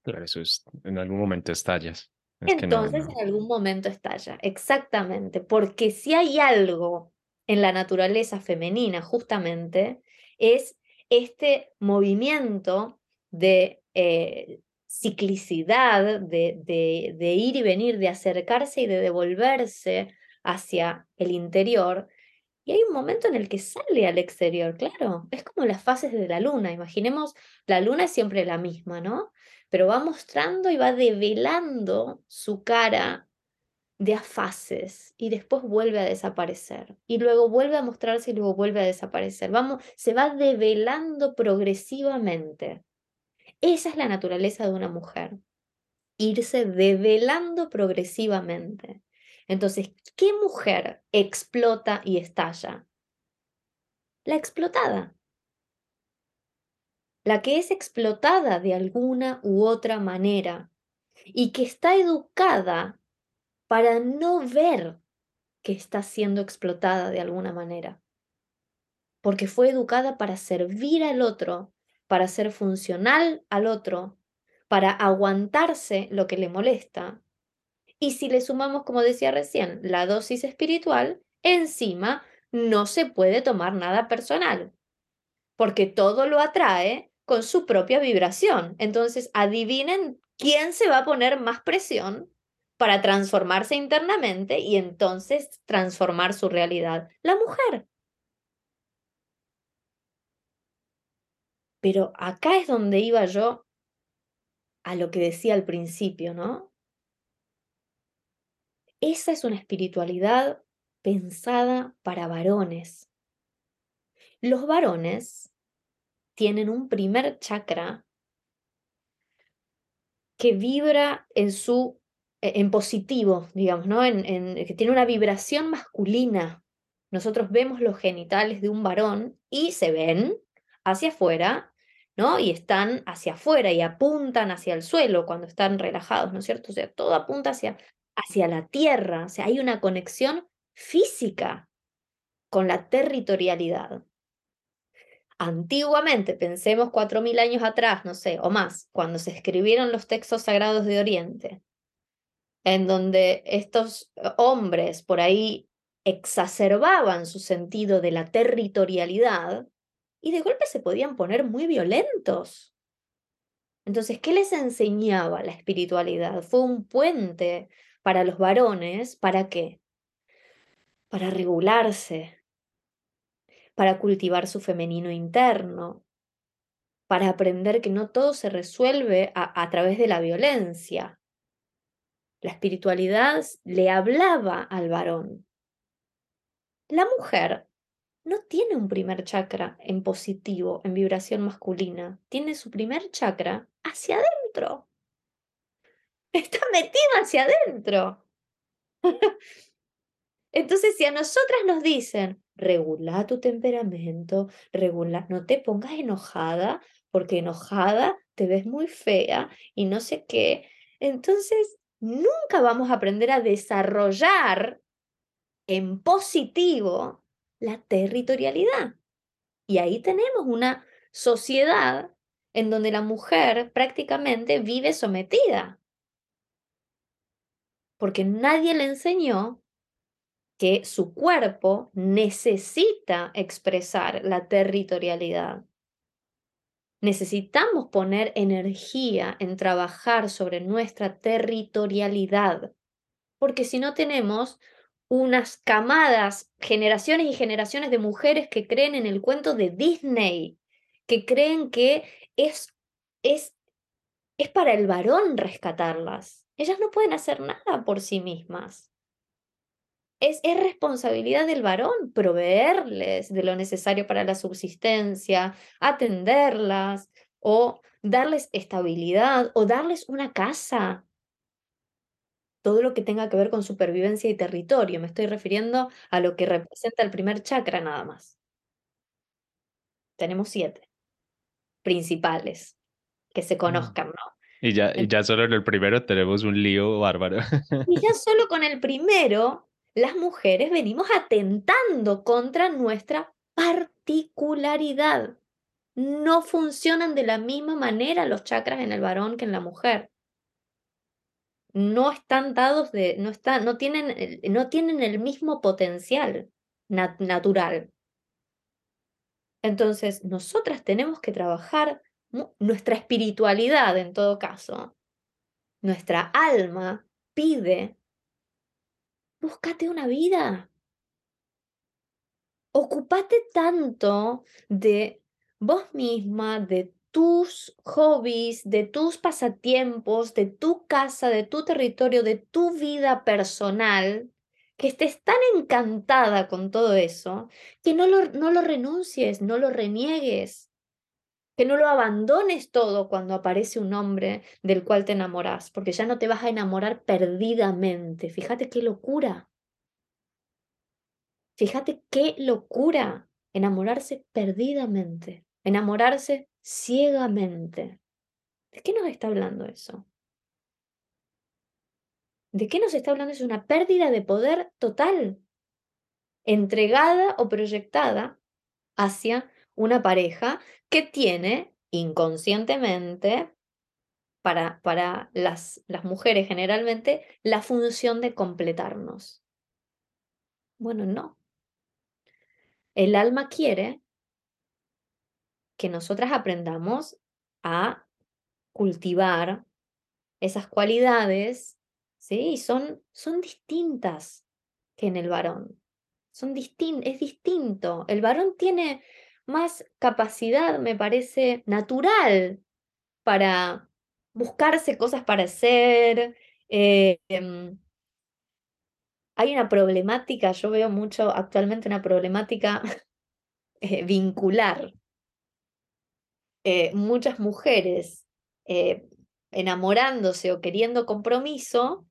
Claro, eso es, en algún momento estallas. Entonces en algún momento estalla, exactamente, porque si hay algo en la naturaleza femenina justamente, es este movimiento de eh, ciclicidad, de, ir y venir, de acercarse y de devolverse hacia el interior, y hay un momento en el que sale al exterior, claro, es como las fases de la luna, imaginemos, la luna es siempre la misma, ¿no? pero va mostrando y va develando su cara de a fases y después vuelve a desaparecer y luego vuelve a mostrarse y luego vuelve a desaparecer. Vamos, se va develando progresivamente. Esa es la naturaleza de una mujer, irse develando progresivamente. Entonces, ¿qué mujer explota y estalla? La explotada la que es explotada de alguna u otra manera y que está educada para no ver que está siendo explotada de alguna manera, porque fue educada para servir al otro, para ser funcional al otro, para aguantarse lo que le molesta. Y si le sumamos, como decía recién, la dosis espiritual, encima no se puede tomar nada personal, porque todo lo atrae con su propia vibración. Entonces, adivinen quién se va a poner más presión para transformarse internamente y entonces transformar su realidad. La mujer. Pero acá es donde iba yo a lo que decía al principio, ¿no? Esa es una espiritualidad pensada para varones. Los varones tienen un primer chakra que vibra en su e, en positivo, digamos, ¿no? En, que tiene una vibración masculina. Nosotros vemos los genitales de un varón y se ven hacia afuera, ¿no? Y están hacia afuera y apuntan hacia el suelo cuando están relajados, ¿no es cierto? O sea, todo apunta hacia, hacia la tierra, o sea, hay una conexión física con la territorialidad. Antiguamente, pensemos cuatro mil años atrás, no sé, o más, cuando se escribieron los textos sagrados de Oriente, en donde estos hombres por ahí exacerbaban su sentido de la territorialidad y de golpe se podían poner muy violentos. Entonces, ¿qué les enseñaba la espiritualidad? Fue un puente para los varones, ¿para qué? Para regularse, para cultivar su femenino interno, para aprender que no todo se resuelve a, través de la violencia. La espiritualidad le hablaba al varón. La mujer no tiene un primer chakra en positivo, en vibración masculina, tiene su primer chakra hacia adentro. Está metida hacia adentro. [laughs] Entonces, si a nosotras nos dicen, regula tu temperamento, regula, no te pongas enojada, porque enojada te ves muy fea y no sé qué, entonces nunca vamos a aprender a desarrollar en positivo la territorialidad. Y ahí tenemos una sociedad en donde la mujer prácticamente vive sometida, porque nadie le enseñó que su cuerpo necesita expresar la territorialidad. Necesitamos poner energía en trabajar sobre nuestra territorialidad, porque si no tenemos unas camadas, generaciones y generaciones de mujeres que creen en el cuento de Disney, que creen que es, es, es para el varón rescatarlas. Ellas no pueden hacer nada por sí mismas. Es, es, responsabilidad del varón proveerles de lo necesario para la subsistencia, atenderlas o darles estabilidad o darles una casa. Todo lo que tenga que ver con supervivencia y territorio. Me estoy refiriendo a lo que representa el primer chakra nada más. Tenemos siete principales que se conozcan, ¿no? Y ya, y ya solo en el primero tenemos un lío bárbaro. Y ya [laughs] solo con el primero las mujeres venimos atentando contra nuestra particularidad. No funcionan de la misma manera los chakras en el varón que en la mujer. No están dados de, no, no, tienen, no tienen el mismo potencial natural. Entonces, nosotras tenemos que trabajar nuestra espiritualidad en todo caso. Nuestra alma pide búscate una vida. Ocupate tanto de vos misma, de tus hobbies, de tus pasatiempos, de tu casa, de tu territorio, de tu vida personal, que estés tan encantada con todo eso, que no lo, no lo renuncies, no lo reniegues, que no lo abandones todo cuando aparece un hombre del cual te enamoras, porque ya no te vas a enamorar perdidamente. Fíjate qué locura. Fíjate qué locura enamorarse perdidamente, enamorarse ciegamente. ¿De qué nos está hablando eso? ¿De qué nos está hablando? Es una pérdida de poder total, entregada o proyectada hacia una pareja que tiene inconscientemente, para, para las, las mujeres generalmente, la función de completarnos. Bueno, no. El alma quiere que nosotras aprendamos a cultivar esas cualidades, ¿sí? Y son, son distintas que en el varón. Son es distinto. El varón tiene más capacidad, me parece, natural para buscarse cosas para hacer. Eh, em, hay una problemática, yo veo mucho actualmente una problemática eh, vincular. Eh, muchas mujeres enamorándose o queriendo compromiso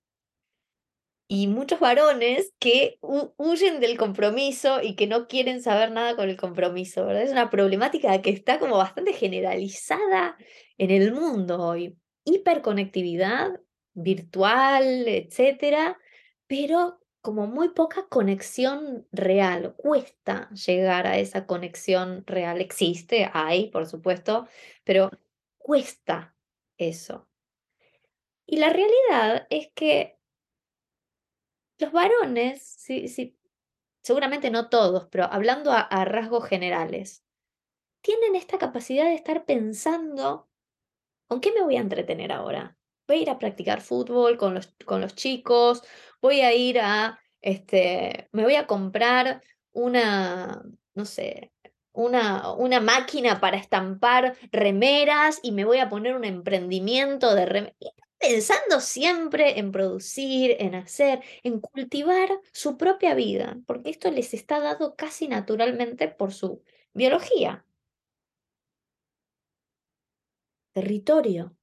y muchos varones que huyen del compromiso y que no quieren saber nada con el compromiso, ¿verdad? Es una problemática que está como bastante generalizada en el mundo hoy. Hiperconectividad virtual, etcétera, pero como muy poca conexión real. Cuesta llegar a esa conexión real. Existe, hay, por supuesto, pero cuesta eso. Y la realidad es que los varones, sí, seguramente no todos, pero hablando a, rasgos generales, tienen esta capacidad de estar pensando, ¿con qué me voy a entretener ahora? Voy a ir a practicar fútbol con los, con los chicos, voy a ir a, este, me voy a comprar una, no sé, una, una máquina para estampar remeras y me voy a poner un emprendimiento de remeras pensando siempre en producir, en hacer, en cultivar su propia vida, porque esto les está dado casi naturalmente por su biología. Territorio,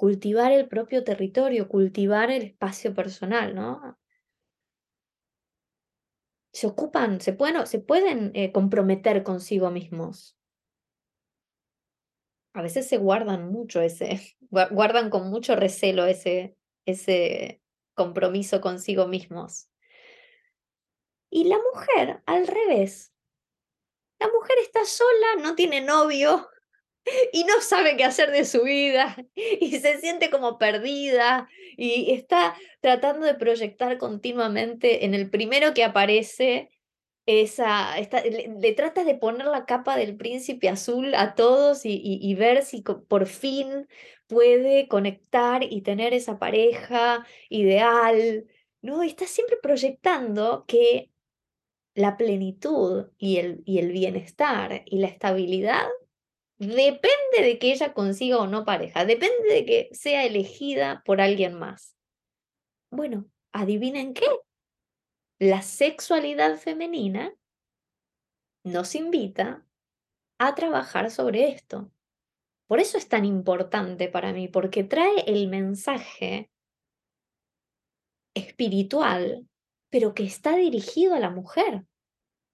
cultivar el propio territorio, cultivar el espacio personal, ¿no? Se ocupan, se pueden, se pueden eh, comprometer consigo mismos a veces se guardan mucho ese, [laughs] guardan con mucho recelo ese, ese compromiso consigo mismos. Y la mujer, al revés. La mujer está sola, no tiene novio, y no sabe qué hacer de su vida y se siente como perdida y está tratando de proyectar continuamente en el primero que aparece esa, le, tratas de poner la capa del príncipe azul a todos y, y, ver si por fin puede conectar y tener esa pareja ideal, ¿no? está siempre proyectando que la plenitud y el, y el bienestar y la estabilidad depende de que ella consiga o no pareja, depende de que sea elegida por alguien más. Bueno, adivinen qué. La sexualidad femenina nos invita a trabajar sobre esto. Por eso es tan importante para mí, porque trae el mensaje espiritual, pero que está dirigido a la mujer.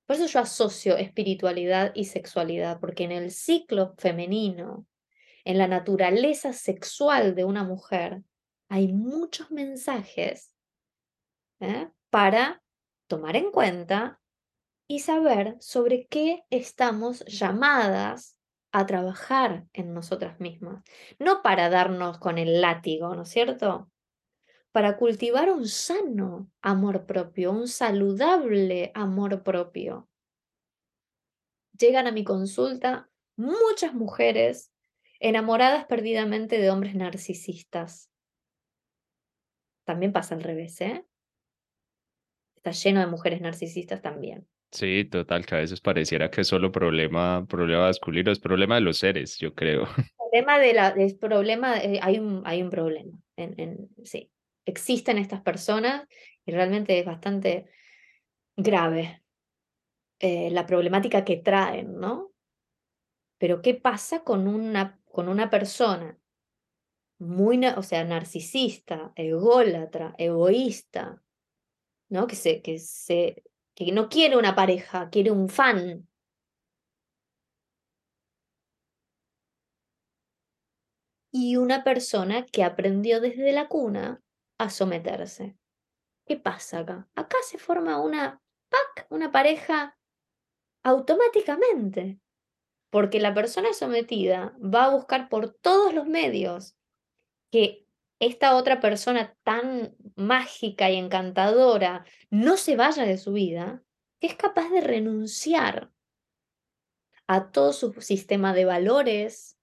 Por eso yo asocio espiritualidad y sexualidad, porque en el ciclo femenino, en la naturaleza sexual de una mujer, hay muchos mensajes ¿eh? para tomar en cuenta y saber sobre qué estamos llamadas a trabajar en nosotras mismas. No para darnos con el látigo, ¿no es cierto? Para cultivar un sano amor propio, un saludable amor propio. Llegan a mi consulta muchas mujeres enamoradas perdidamente de hombres narcisistas. También pasa al revés, ¿eh? Está lleno de mujeres narcisistas también. Sí, total, que a veces pareciera que es solo problema, problema masculino, es problema de los seres, yo creo. Problema de la, es problema, eh, hay, un, hay un problema, en, en, sí existen estas personas y realmente es bastante grave eh, la problemática que traen, ¿no? Pero ¿qué pasa con una, con una persona muy, o sea, narcisista, ególatra, egoísta, ¿no? Que, se, que, se, que no quiere una pareja, quiere un fan. Y una persona que aprendió desde la cuna a someterse. ¿Qué pasa acá? Acá se forma una una pareja automáticamente, porque la persona sometida va a buscar por todos los medios que esta otra persona tan mágica y encantadora no se vaya de su vida, que es capaz de renunciar a todo su sistema de valores,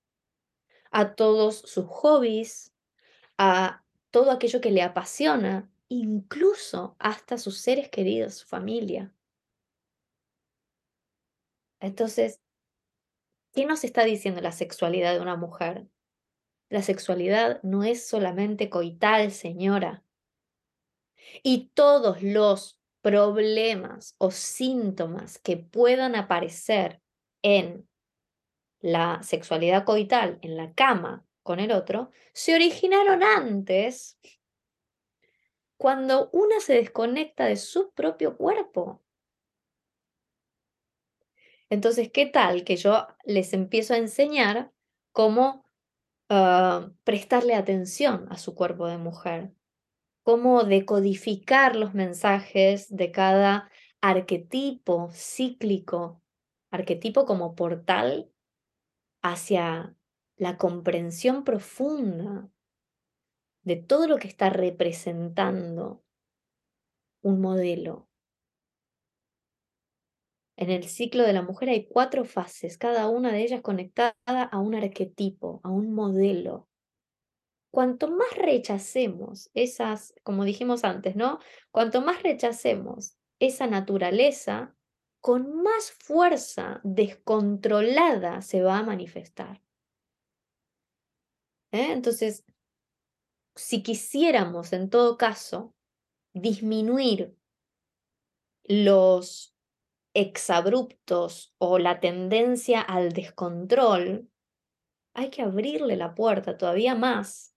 a todos sus hobbies, a todo aquello que le apasiona, incluso hasta sus seres queridos, su familia. Entonces, ¿qué nos está diciendo la sexualidad de una mujer? La sexualidad no es solamente coital, señora. Y todos los problemas o síntomas que puedan aparecer en la sexualidad coital, en la cama, con el otro, se originaron antes cuando una se desconecta de su propio cuerpo. Entonces, ¿qué tal que yo les empiezo a enseñar cómo ah, prestarle atención a su cuerpo de mujer? Cómo decodificar los mensajes de cada arquetipo cíclico, arquetipo como portal hacia la comprensión profunda de todo lo que está representando un modelo. En el ciclo de la mujer hay cuatro fases, cada una de ellas conectada a un arquetipo, a un modelo. Cuanto más rechacemos esas, como dijimos antes, ¿no? Cuanto más rechacemos esa naturaleza, con más fuerza descontrolada se va a manifestar. ¿Eh? Entonces, si quisiéramos en todo caso disminuir los exabruptos o la tendencia al descontrol, hay que abrirle la puerta todavía más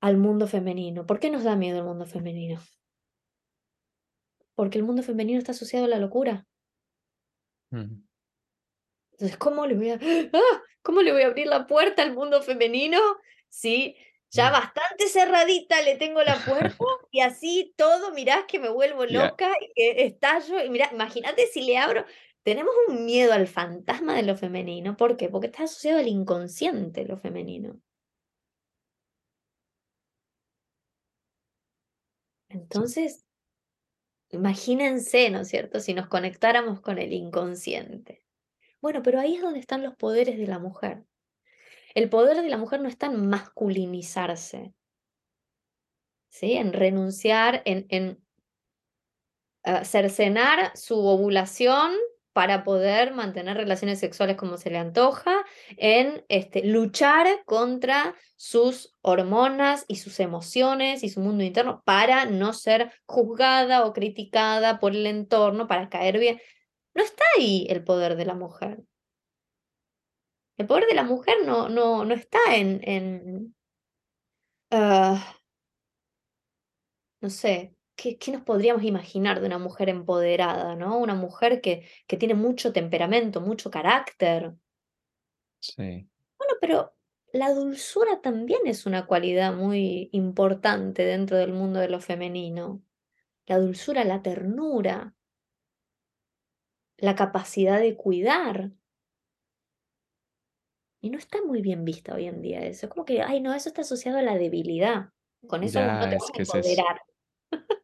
al mundo femenino. ¿Por qué nos da miedo el mundo femenino? Porque el mundo femenino está asociado a la locura. Entonces, ¿cómo le voy a, [gasps] ¡Ah! ¿cómo le voy a abrir la puerta al mundo femenino? Sí, ya mm. bastante cerradita le tengo la puerta [laughs] y así todo, mirá que me vuelvo loca y que estallo. Y mirá, imagínate si le abro, tenemos un miedo al fantasma de lo femenino. ¿Por qué? Porque está asociado al inconsciente lo femenino. Entonces, imagínense, ¿no es cierto?, si nos conectáramos con el inconsciente. Bueno, pero ahí es donde están los poderes de la mujer. El poder de la mujer no está en masculinizarse, ¿sí? en renunciar, en, en uh, cercenar su ovulación para poder mantener relaciones sexuales como se le antoja, en este, luchar contra sus hormonas y sus emociones y su mundo interno para no ser juzgada o criticada por el entorno, para caer bien. No está ahí el poder de la mujer. El poder de la mujer no, no, no está en, en ah, no sé, ¿qué, nos podríamos imaginar de una mujer empoderada, ¿no? Una mujer que, que tiene mucho temperamento, mucho carácter. Sí. Bueno, pero la dulzura también es una cualidad muy importante dentro del mundo de lo femenino. La dulzura, la ternura, la capacidad de cuidar. Y no está muy bien vista hoy en día eso. Es como que, ay, no, eso está asociado a la debilidad. Con eso no te es vas a.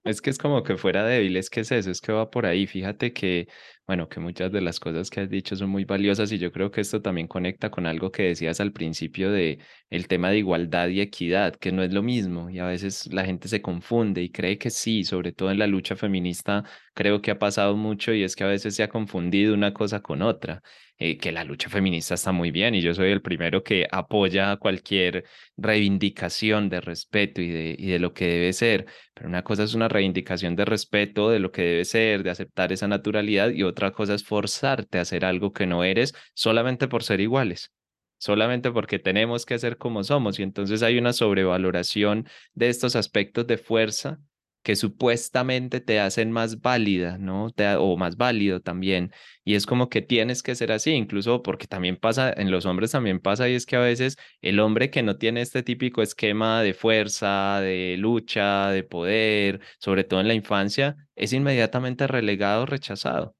Es que es como que fuera débil, es que es eso, es que va por ahí. Fíjate que, bueno, que muchas de las cosas que has dicho son muy valiosas y yo creo que esto también conecta con algo que decías al principio de el tema de igualdad y equidad, que no es lo mismo y a veces la gente se confunde y cree que sí, sobre todo en la lucha feminista, creo que ha pasado mucho y es que a veces se ha confundido una cosa con otra. Eh, que la lucha feminista está muy bien y yo soy el primero que apoya cualquier reivindicación de respeto y de, y de lo que debe ser, pero una cosa es una reivindicación de respeto de lo que debe ser, de aceptar esa naturalidad y otra cosa es forzarte a hacer algo que no eres solamente por ser iguales solamente porque tenemos que ser como somos. Y entonces hay una sobrevaloración de estos aspectos de fuerza que supuestamente te hacen más válida, ¿no? O más válido también. Y es como que tienes que ser así, incluso porque también pasa, en los hombres también pasa, y es que a veces el hombre que no tiene este típico esquema de fuerza, de lucha, de poder, sobre todo en la infancia, es inmediatamente relegado, rechazado.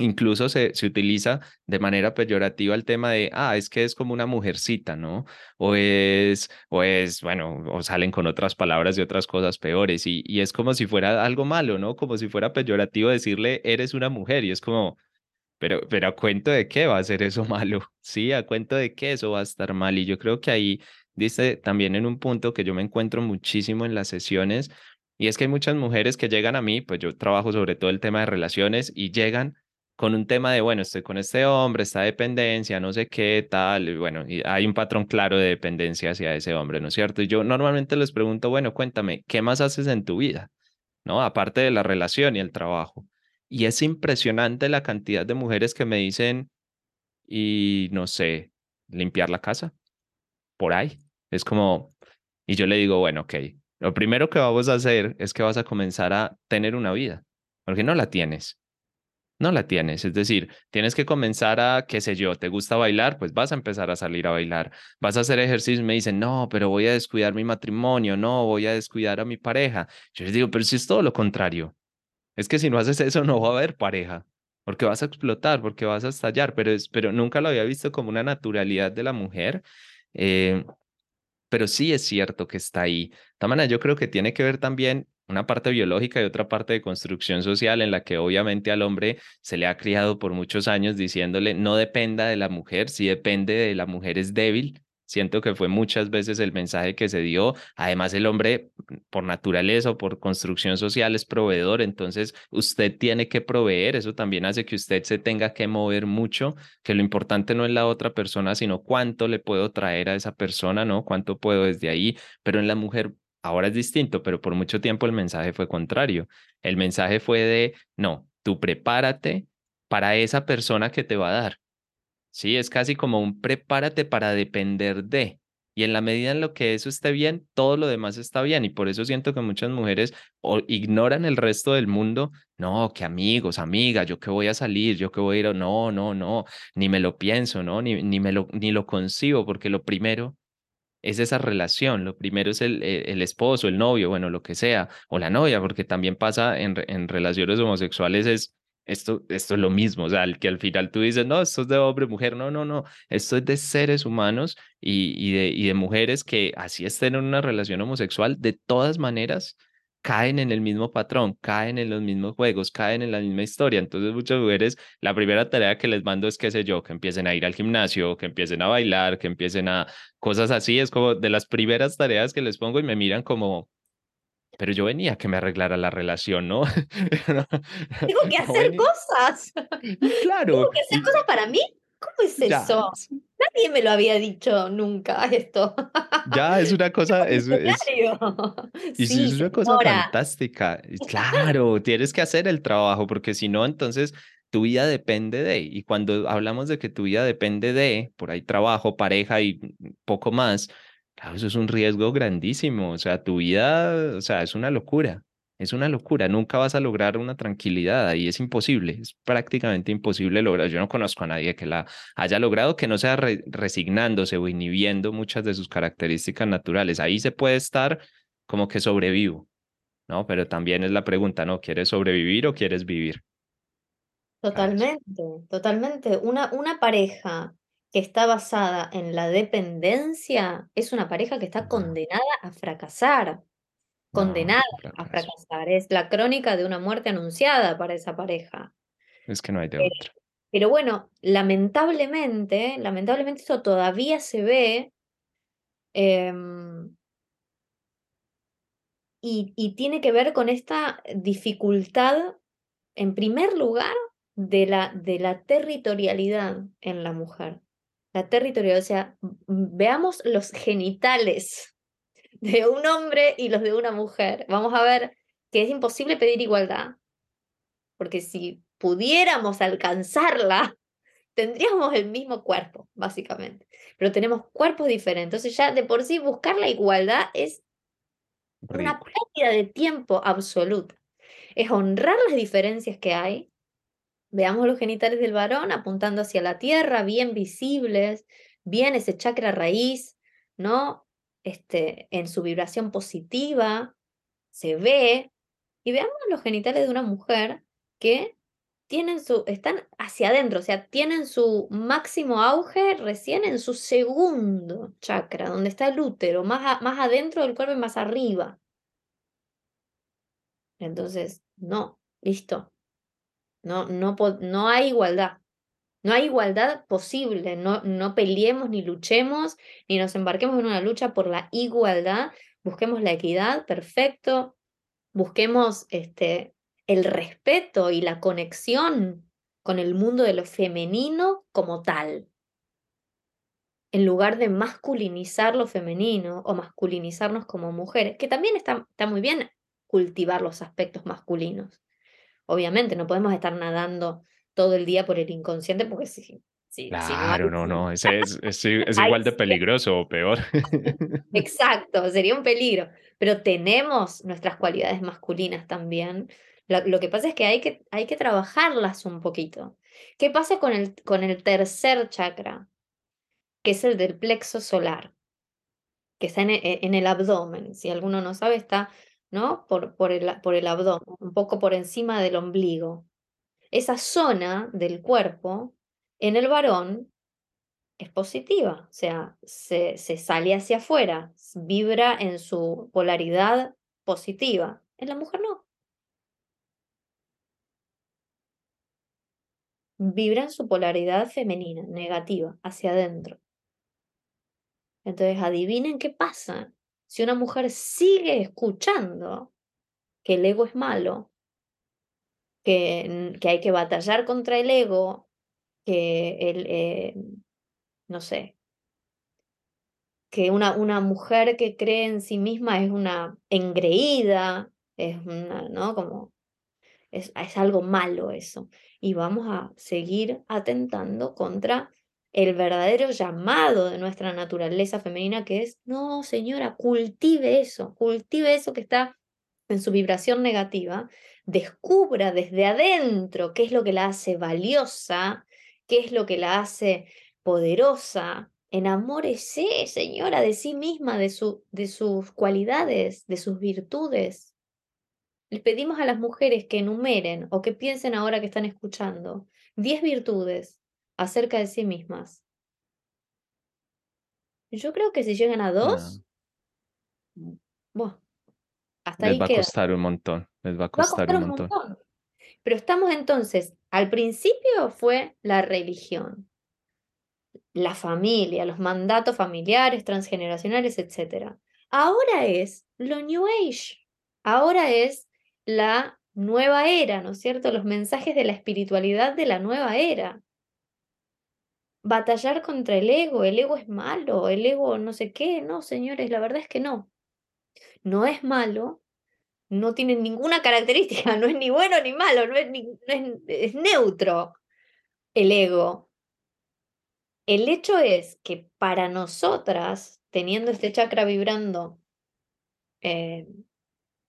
Incluso se, se, utiliza de manera peyorativa el tema de, ah, es que es como una mujercita, ¿no? O es, o es, bueno, o salen con otras palabras y otras cosas peores. Y, y es como si fuera algo malo, ¿no? Como si fuera peyorativo decirle, eres una mujer. Y es como, pero, pero a cuento de qué va a ser eso [laughs] malo. Sí, a cuento de qué eso va a estar mal. Y yo creo que ahí dice también en un punto que yo me encuentro muchísimo en las sesiones. Y es que hay muchas mujeres que llegan a mí, pues yo trabajo sobre todo el tema de relaciones y llegan con un tema de, bueno, estoy con este hombre, esta dependencia, no sé qué, tal, bueno, y hay un patrón claro de dependencia hacia ese hombre, ¿no es cierto? Y yo normalmente les pregunto, bueno, cuéntame, ¿qué más haces en tu vida? ¿No? Aparte de la relación y el trabajo. Y es impresionante la cantidad de mujeres que me dicen, y no sé, limpiar la casa, por ahí. Es como, y yo le digo, bueno, ok, lo primero que vamos a hacer es que vas a comenzar a tener una vida, porque no la tienes no la tienes. Es decir, tienes que comenzar a, qué sé yo, ¿te gusta bailar? Pues vas a empezar a salir a bailar. Vas a hacer ejercicio me dicen, no, pero voy a descuidar mi matrimonio, no, voy a descuidar a mi pareja. Yo les digo, pero si es todo lo contrario. Es que si no haces eso no va a haber pareja, porque vas a explotar, porque vas a estallar, pero, es, pero nunca lo había visto como una naturalidad de la mujer. Eh, pero sí es cierto que está ahí. Maneras, yo creo que tiene que ver también una parte biológica y otra parte de construcción social en la que obviamente al hombre se le ha criado por muchos años diciéndole no dependa de la mujer, si depende de la mujer es débil. Siento que fue muchas veces el mensaje que se dio. Además, el hombre, por naturaleza o por construcción social, es proveedor. Entonces, usted tiene que proveer. Eso también hace que usted se tenga que mover mucho, que lo importante no es la otra persona, sino cuánto le puedo traer a esa persona, ¿no? Cuánto puedo desde ahí. Pero en la mujer Ahora es distinto, pero por mucho tiempo el mensaje fue contrario. El mensaje fue de, no, tú prepárate para esa persona que te va a dar. Sí, es casi como un prepárate para depender de. Y en la medida en lo que eso esté bien, todo lo demás está bien. Y por eso siento que muchas mujeres ignoran el resto del mundo. No, que amigos, amigas, yo que voy a salir, yo que voy a ir. No, no, no, ni me lo pienso, ¿no? Ni, ni, me lo, ni lo concibo, porque lo primero es esa relación. Lo primero es el, eh, el, esposo, el novio, bueno, lo que sea, o la novia, porque también pasa en, en relaciones homosexuales, es esto, esto es lo mismo, o sea, que al final tú dices, no, esto es de hombre, mujer, no, no, no, esto es de seres humanos y, y, de, y de mujeres que así estén en una relación homosexual, de todas maneras caen en el mismo patrón, caen en los mismos juegos, caen en la misma historia. Entonces muchas mujeres, la primera tarea que les mando es, qué sé yo, que empiecen a ir al gimnasio, que empiecen a bailar, que empiecen a cosas así. Es como de las primeras tareas que les pongo y me miran como, pero yo venía a que me arreglara la relación, ¿no? [laughs] Tengo [laughs] [laughs] que hacer cosas. Claro. Tengo que hacer cosas para mí. ¿Cómo es eso? Nadie me lo había dicho nunca esto. Ya, es una [laughs] cosa, es, es, y sí, es una cosa fantástica. Claro, tienes que hacer el trabajo porque si no, entonces tu vida depende de, y cuando hablamos de que tu vida depende de, por ahí trabajo, pareja y poco más, claro, eso es un riesgo grandísimo, o sea, tu vida, o sea, es una locura. Es una locura, nunca vas a lograr una tranquilidad y es imposible, es prácticamente imposible lograr. Yo no conozco a nadie que la haya logrado, que no sea resignándose o inhibiendo muchas de sus características naturales. Ahí se puede estar como que sobrevivo, ¿no? Pero también es la pregunta, ¿no? ¿Quieres sobrevivir o quieres vivir? Totalmente, totalmente. Una, una pareja que está basada en la dependencia es una pareja que está condenada a fracasar condenada a fracasar. Es la crónica de una muerte anunciada para esa pareja. Es que no hay de eh, otra. Pero bueno, lamentablemente, lamentablemente eso todavía se ve em, y, y, tiene que ver con esta dificultad, en primer lugar, de la, de la territorialidad en la mujer. La territorialidad, o sea, veamos los genitales de un hombre y los de una mujer. Vamos a ver que es imposible pedir igualdad, porque si pudiéramos alcanzarla, [laughs] tendríamos el mismo cuerpo, básicamente, pero tenemos cuerpos diferentes. Entonces ya de por sí buscar la igualdad es una pérdida de tiempo absoluta. Es honrar las diferencias que hay. Veamos los genitales del varón apuntando hacia la tierra, bien visibles, bien ese chakra raíz, ¿no? Este, en su vibración positiva, se ve, y veamos los genitales de una mujer que tienen su, están hacia adentro, o sea, tienen su máximo auge recién en su segundo chakra, donde está el útero, más, más adentro del cuerpo y más arriba. Entonces, no, listo. No, no, no hay igualdad. No hay igualdad posible, no, no peleemos ni luchemos, ni nos embarquemos en una lucha por la igualdad, busquemos la equidad, perfecto, busquemos este, el respeto y la conexión con el mundo de lo femenino como tal, en lugar de masculinizar lo femenino o masculinizarnos como mujeres, que también está, está muy bien cultivar los aspectos masculinos. Obviamente, no podemos estar nadando todo el día por el inconsciente, porque sí. sí claro, no, no, es, es, igual de peligroso o peor. [laughs] Exacto, sería un peligro, pero tenemos nuestras cualidades masculinas también. Lo, que pasa es que hay, que hay que trabajarlas un poquito. ¿Qué pasa con el, con el tercer chakra? Que es el del plexo solar, que está en, e, en el abdomen. Si alguno no sabe, está ¿no? Por, por, el, por el abdomen, un poco por encima del ombligo esa zona del cuerpo en el varón es positiva, o sea, se, se, sale hacia afuera, vibra en su polaridad positiva. En la mujer no. Vibra en su polaridad femenina, negativa, hacia adentro. Entonces, adivinen qué pasa. Si una mujer sigue escuchando que el ego es malo, que, que hay que batallar contra el ego, que el, eh, no sé, que una, una mujer que cree en sí misma es una engreída, es una, ¿no? Como es, es algo malo eso. Y vamos a seguir atentando contra el verdadero llamado de nuestra naturaleza femenina, que es, no, señora, cultive eso, cultive eso que está en su vibración negativa descubra desde adentro qué es lo que la hace valiosa, qué es lo que la hace poderosa. Enamórese, señora, de sí misma, de, su, de sus cualidades, de sus virtudes. les pedimos a las mujeres que enumeren o que piensen ahora que están escuchando 10 virtudes acerca de sí mismas. Yo creo que si llegan a dos, bueno, hasta les ahí va a costar un montón, les va a costar, un, montón. Pero estamos entonces, al principio fue la religión, la familia, los mandatos familiares, transgeneracionales, etc. Ahora es lo New Age, ahora es la nueva era, ¿no es cierto? Los mensajes de la espiritualidad de la nueva era. Batallar contra el ego, el ego es malo, el ego no sé qué, no, señores, la verdad es que no. No es malo, no tiene ninguna característica, [laughs] no es ni bueno ni malo, no es, es neutro el ego. El hecho es que para nosotras, teniendo este chakra vibrando eh,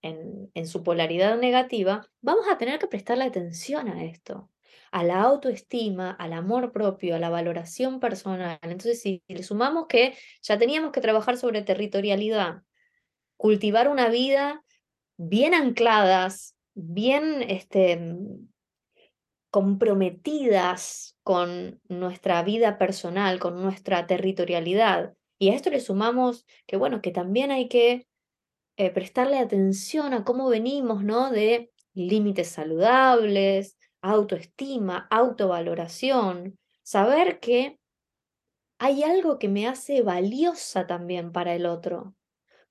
en, su polaridad negativa, vamos a tener que prestarle atención a esto, a la autoestima, al amor propio, a la valoración personal. Entonces, si le sumamos que ya teníamos que trabajar sobre territorialidad, cultivar una vida bien ancladas, bien este, comprometidas con nuestra vida personal, con nuestra territorialidad. Y a esto le sumamos que, bueno, que también hay que eh, prestarle atención a cómo venimos, ¿no? De límites saludables, autoestima, autovaloración, saber que hay algo que me hace valiosa también para el otro.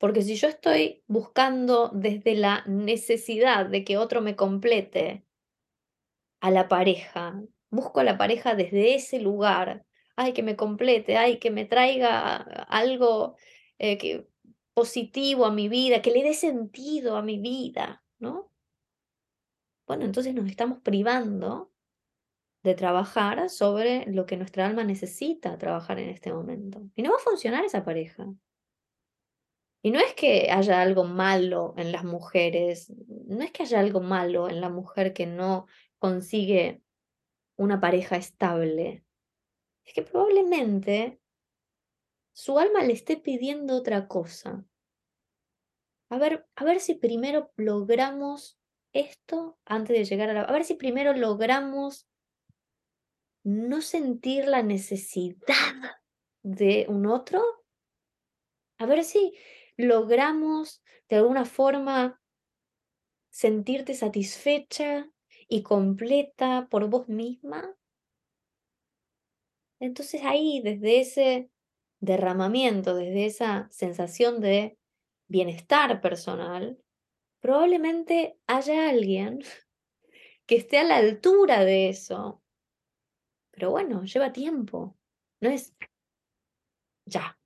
Porque si yo estoy buscando desde la necesidad de que otro me complete a la pareja, busco a la pareja desde ese lugar, ay, que me complete, ay, que me traiga algo eh, positivo a mi vida, que le dé sentido a mi vida, ¿no? Bueno, entonces nos estamos privando de trabajar sobre lo que nuestra alma necesita trabajar en este momento. Y no va a funcionar esa pareja. Y no es que haya algo malo en las mujeres, no es que haya algo malo en la mujer que no consigue una pareja estable. Es que probablemente su alma le esté pidiendo otra cosa. A ver, a ver si primero logramos esto antes de llegar a la... A ver si primero logramos no sentir la necesidad de un otro. A ver si logramos de alguna forma sentirte satisfecha y completa por vos misma. Entonces ahí, desde ese derramamiento, desde esa sensación de bienestar personal, probablemente haya alguien [laughs] que esté a la altura de eso. Pero bueno, lleva tiempo. No es ya.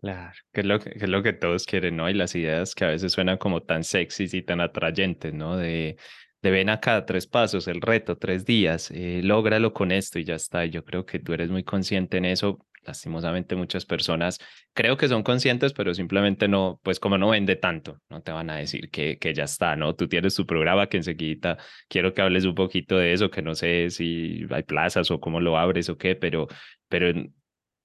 Claro, que es, lo que, es lo que todos quieren, ¿no? Y las ideas que a veces suenan como tan sexys y tan atrayentes, ¿no? De, de ven acá, tres pasos, el reto, tres días, eh, lógralo con esto y ya está. Yo creo que tú eres muy consciente en eso lastimosamente muchas personas creo que son conscientes, pero simplemente no, pues como no vende tanto, no te van a decir que, que ya está, ¿no? Tú tienes tu programa que enseguida quiero que hables un poquito de eso, que no sé si hay plazas o cómo lo abres o qué, pero, pero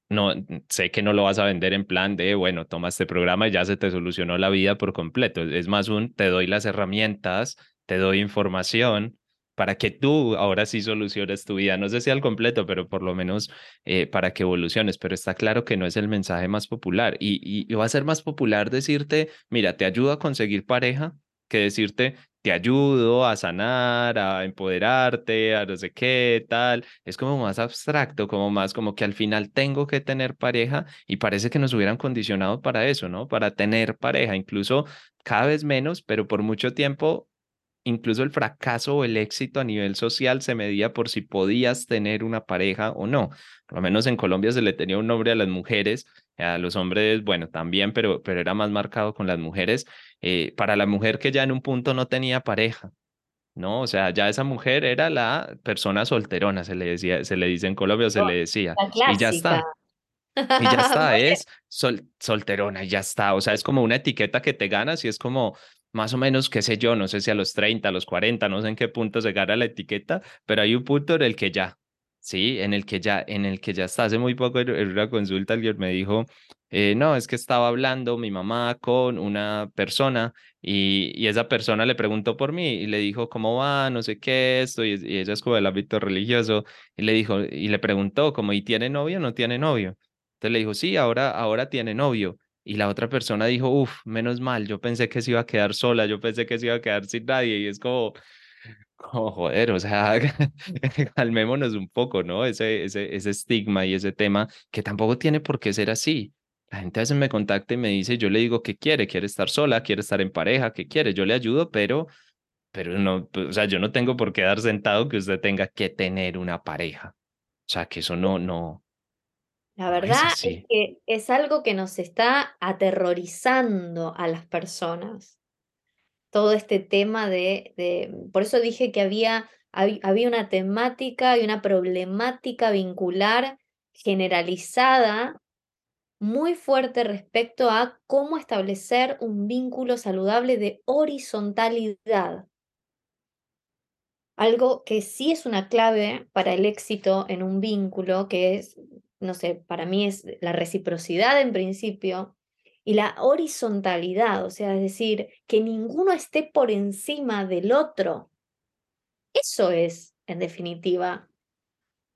no sé que no lo vas a vender en plan de, bueno, toma este programa y ya se te solucionó la vida por completo. Es más un, te doy las herramientas, te doy información para que tú ahora sí soluciones tu vida. No sé si al completo, pero por lo menos eh, para que evoluciones. Pero está claro que no es el mensaje más popular. Y, y, va a ser más popular decirte, mira, te ayudo a conseguir pareja, que decirte, te ayudo a sanar, a empoderarte, a no sé qué, tal. Es como más abstracto, como más como que al final tengo que tener pareja y parece que nos hubieran condicionado para eso, ¿no? Para tener pareja, incluso cada vez menos, pero por mucho tiempo incluso el fracaso o el éxito a nivel social se medía por si podías tener una pareja o no. Por lo menos en Colombia se le tenía un nombre a las mujeres, a los hombres, bueno, también, pero, pero era más marcado con las mujeres. Eh, para la mujer que ya en un punto no tenía pareja, ¿no? O sea, ya esa mujer era la persona solterona, se le decía, se le dice en Colombia, se le decía. Y ya está. Y ya [laughs] está, es sol, solterona, y ya está. O sea, es como una etiqueta que te ganas y es como, más o menos, qué sé yo, no sé si a los 30, a los 40, no sé en qué punto se gana la etiqueta, pero hay un punto en el que ya, sí, en el que ya, en el que ya está. Hace muy poco en una consulta alguien me dijo, eh, no, es que estaba hablando mi mamá con una persona y, y, esa persona le preguntó por mí y le dijo cómo va, no sé qué, esto, y, ella es como del ámbito religioso, y le dijo, y le preguntó como, ¿y tiene novio no tiene novio? Entonces le dijo, sí, ahora, ahora tiene novio. Y la otra persona dijo, uff, menos mal, yo pensé que se iba a quedar sola, yo pensé que se iba a quedar sin nadie, y es como, como joder, o sea, [laughs] calmémonos un poco, ¿no? Ese, ese, ese estigma y ese tema que tampoco tiene por qué ser así. La gente a veces me contacta y me dice, yo le digo que quiere, quiere estar sola, quiere estar en pareja, que quiere, yo le ayudo, pero, pero no, o sea, yo no tengo por qué dar sentado que usted tenga que tener una pareja. O sea, que eso no, no. La verdad es, es que es algo que nos está aterrorizando a las personas todo este tema de, de por eso dije que había, había una temática y una problemática vincular generalizada muy fuerte respecto a cómo establecer un vínculo saludable de horizontalidad. Algo que sí es una clave para el éxito en un vínculo, que es, no sé, para mí es la reciprocidad en principio, y la horizontalidad, o sea, es decir, que ninguno esté por encima del otro. Eso es, en definitiva,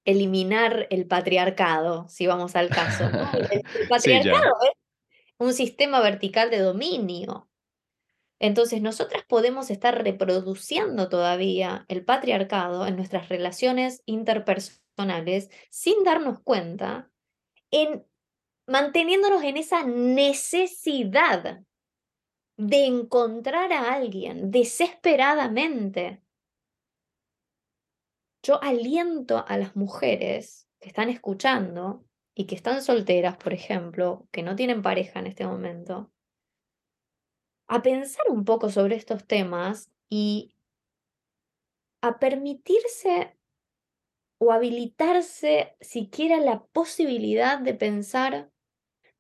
eliminar el patriarcado, si vamos al caso. El, [laughs] patriarcado es un sistema vertical de dominio. Entonces, nosotras podemos estar reproduciendo todavía el patriarcado en nuestras relaciones interpersonales sin darnos cuenta en manteniéndonos en esa necesidad de encontrar a alguien desesperadamente. Yo aliento a las mujeres que están escuchando y que están solteras, por ejemplo, que no tienen pareja en este momento, a pensar un poco sobre estos temas y a permitirse o habilitarse siquiera la posibilidad de pensar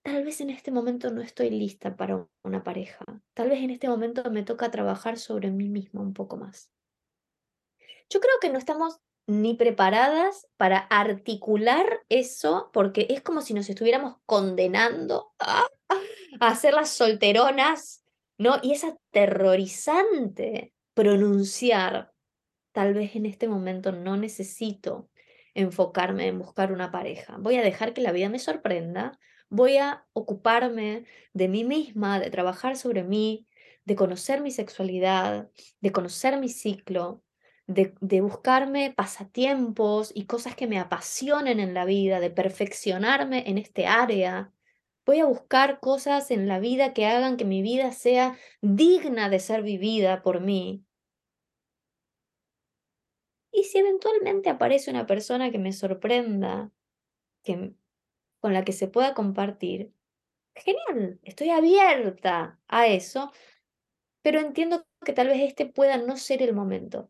tal vez en este momento no estoy lista para una pareja. Tal vez en este momento me toca trabajar sobre mí misma un poco más. Yo creo que no estamos ni preparadas para articular eso, porque es como si nos estuviéramos condenando a, [laughs] ser las solteronas, ¿no? Y es aterrorizante pronunciar, tal vez en este momento no necesito enfocarme en buscar una pareja. Voy a dejar que la vida me sorprenda, voy a ocuparme de mí misma, de trabajar sobre mí, de conocer mi sexualidad, de conocer mi ciclo, de, buscarme pasatiempos y cosas que me apasionen en la vida, de perfeccionarme en este área. Voy a buscar cosas en la vida que hagan que mi vida sea digna de ser vivida por mí. Y si eventualmente aparece una persona que me sorprenda, que con la que se pueda compartir, genial, estoy abierta a eso, pero entiendo que tal vez este pueda no ser el momento.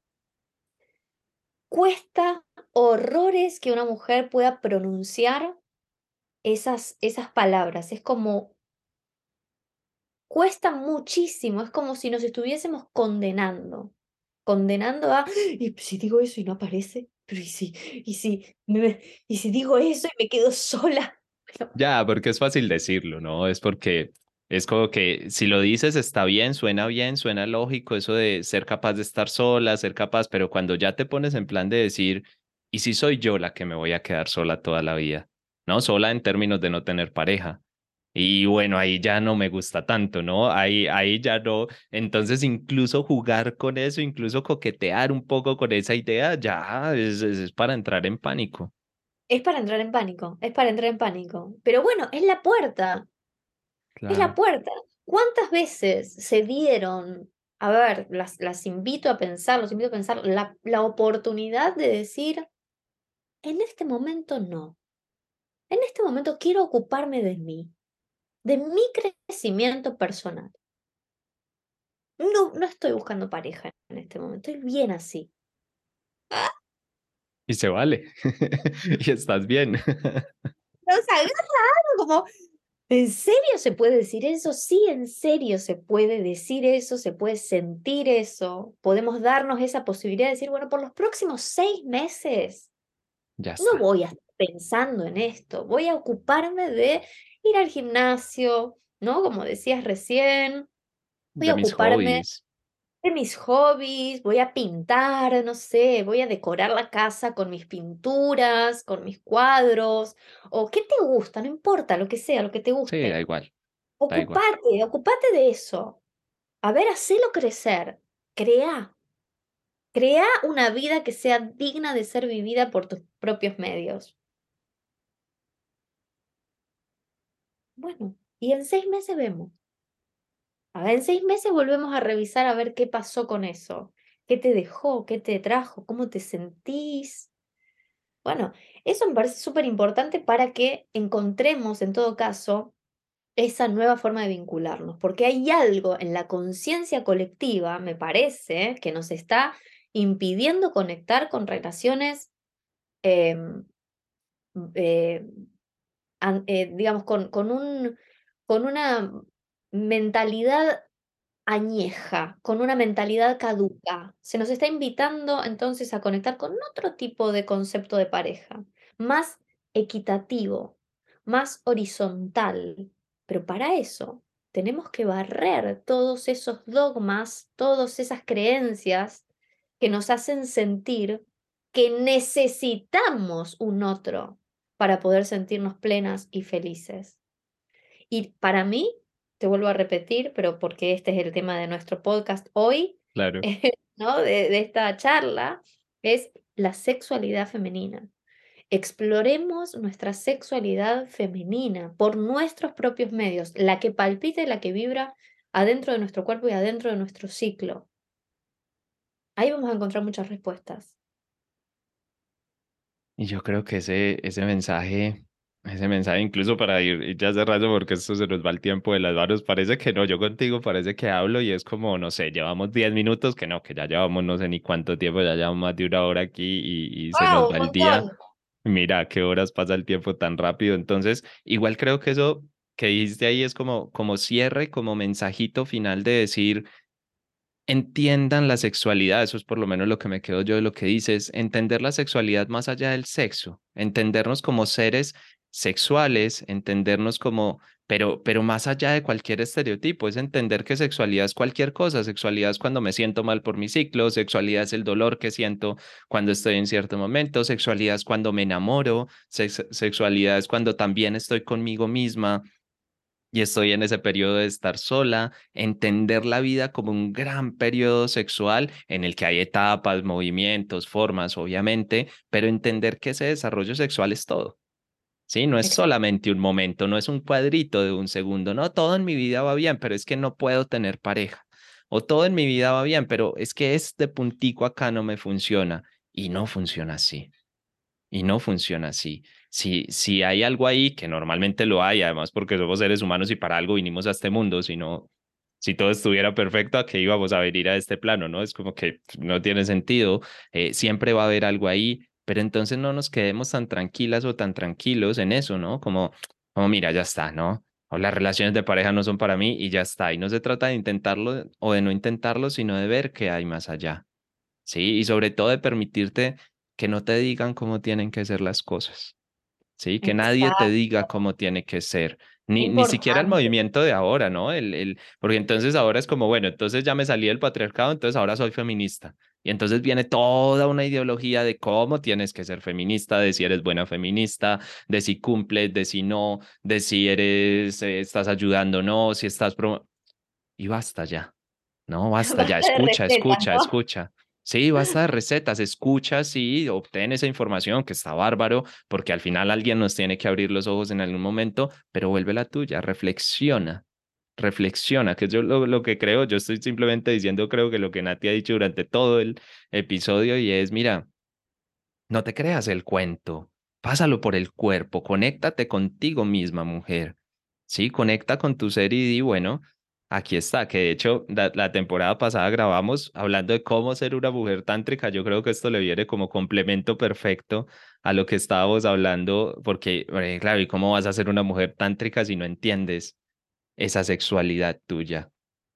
Cuesta horrores que una mujer pueda pronunciar esas, esas palabras. Es como, cuesta muchísimo, es como si nos estuviésemos condenando, condenando a, y si digo eso y no aparece, pero y si, y si, y si digo eso y me quedo sola, [laughs] ya, porque es fácil decirlo, ¿no? Es porque es como que si lo dices está bien, suena bien, suena lógico eso de ser capaz de estar sola, ser capaz, pero cuando ya te pones en plan de decir, ¿y si soy yo la que me voy a quedar sola toda la vida? ¿No? Sola en términos de no tener pareja. Y bueno, ahí ya no me gusta tanto, ¿no? Ahí, ahí ya no. Entonces, incluso jugar con eso, incluso coquetear un poco con esa idea, ya es, es para entrar en pánico. Es para entrar en pánico, es para entrar en pánico. Pero bueno, es la puerta. Es la puerta. ¿Cuántas veces se dieron, a ver, las, las invito a pensar, los invito a pensar, la, la oportunidad de decir, en este momento no. En este momento quiero ocuparme de mí, de mi crecimiento personal. No, no estoy buscando pareja en este momento, estoy bien así. ¡Ah! y se vale. [laughs] y estás bien. [laughs] Nos agarra como, ¿en serio se puede decir eso? Sí, en serio se puede decir eso, se puede sentir eso. Podemos darnos esa posibilidad de decir, bueno, por los próximos seis meses ya no voy a estar pensando en esto, voy a ocuparme de ir al gimnasio, ¿no? Como decías recién, voy De a ocuparme de mis hobbies, voy a pintar, no sé, voy a decorar la casa con mis pinturas, con mis cuadros, o qué te gusta, no importa, lo que sea, lo que te Sí, da guste. igual, da igual. Ocupate, ocupate de eso. A ver, hacelo crecer, crea. Crea una vida que sea digna de ser vivida por tus propios medios. Bueno, y en seis meses vemos. A ver, en seis meses volvemos a revisar a ver qué pasó con eso. ¿Qué te dejó? ¿Qué te trajo? ¿Cómo te sentís? Bueno, eso me parece súper importante para que encontremos, en todo caso, esa nueva forma de vincularnos, porque hay algo en la conciencia colectiva, me parece, que nos está impidiendo conectar con relaciones, em, eh, eh, digamos, con, con, un, con una mentalidad añeja, con una mentalidad caduca. Se nos está invitando entonces a conectar con otro tipo de concepto de pareja, más equitativo, más horizontal. Pero para eso tenemos que barrer todos esos dogmas, todas esas creencias que nos hacen sentir que necesitamos un otro para poder sentirnos plenas y felices. Y para mí, te vuelvo a repetir, pero porque este es el tema de nuestro podcast hoy, Claro. [laughs] ¿no? De, de esta charla, es la sexualidad femenina. Exploremos nuestra sexualidad femenina por nuestros propios medios, la que palpita y la que vibra adentro de nuestro cuerpo y adentro de nuestro ciclo. Ahí vamos a encontrar muchas respuestas. Y yo creo que ese, ese mensaje, ese mensaje incluso para ir ya cerrando, porque esto se nos va el tiempo de las manos, parece que no, yo contigo parece que hablo y es como, no sé, llevamos 10 minutos, que no, que ya llevamos no sé ni cuánto tiempo, ya llevamos más de una hora aquí y, y se nos ¡Wow! va Un el día. Mira, qué horas pasa el tiempo tan rápido. Entonces, igual creo que eso que dijiste ahí es como, como cierre, como mensajito final de decir, entiendan la sexualidad, eso es por lo menos lo que me quedo yo de lo que dices, entender la sexualidad más allá del sexo, entendernos como seres sexuales, entendernos como, pero, pero más allá de cualquier estereotipo, es entender que sexualidad es cualquier cosa, sexualidad es cuando me siento mal por mi ciclo, sexualidad es el dolor que siento cuando estoy en cierto momento, sexualidad es cuando me enamoro, sex- sexualidad es cuando también estoy conmigo misma y estoy en ese periodo de estar sola, entender la vida como un gran periodo sexual en el que hay etapas, movimientos, formas, obviamente, pero entender que ese desarrollo sexual es todo. Sí, no es Exacto. solamente un momento, no es un cuadrito de un segundo, no, todo en mi vida va bien, pero es que no puedo tener pareja. O todo en mi vida va bien, pero es que este puntico acá no me funciona y no funciona así. Y no funciona así. Si, si hay algo ahí, que normalmente lo hay, además porque somos seres humanos y para algo vinimos a este mundo, si no, si todo estuviera perfecto, ¿a qué íbamos a venir a este plano? ¿No? Es como que no tiene sentido, eh, siempre va a haber algo ahí, pero entonces no nos quedemos tan tranquilas o tan tranquilos en eso, ¿no? Como, como mira, ya está, ¿no? O las relaciones de pareja no son para mí y ya está. Y no se trata de intentarlo o de no intentarlo, sino de ver qué hay más allá. Sí, y sobre todo de permitirte que no te digan cómo tienen que ser las cosas. Sí, que nadie te diga cómo tiene que ser. Ni, ni siquiera el movimiento de ahora, ¿no? El, el, porque entonces ahora es como, bueno, entonces ya me salí del patriarcado, entonces ahora soy feminista. Y entonces viene toda una ideología de cómo tienes que ser feminista, de si eres buena feminista, de si cumples, de si no, de si eres, eh, estás ayudando o no, si estás... Pro... Y basta ya. No, basta [laughs] ya. Escucha, escucha, escucha. Sí, basta de recetas, escucha, sí, obtén esa información que está bárbaro, porque al final alguien nos tiene que abrir los ojos en algún momento, pero vuelve la tuya, reflexiona, reflexiona, que yo lo, lo que creo, yo estoy simplemente diciendo, creo que lo que Nati ha dicho durante todo el episodio y es, mira, no te creas el cuento, pásalo por el cuerpo, conéctate contigo misma, mujer. Sí, conecta con tu ser y di, bueno, aquí está, que de hecho la, temporada pasada grabamos hablando de cómo ser una mujer tántrica. Yo creo que esto le viene como complemento perfecto a lo que estábamos hablando, porque, claro, ¿y cómo vas a ser una mujer tántrica si no entiendes esa sexualidad tuya?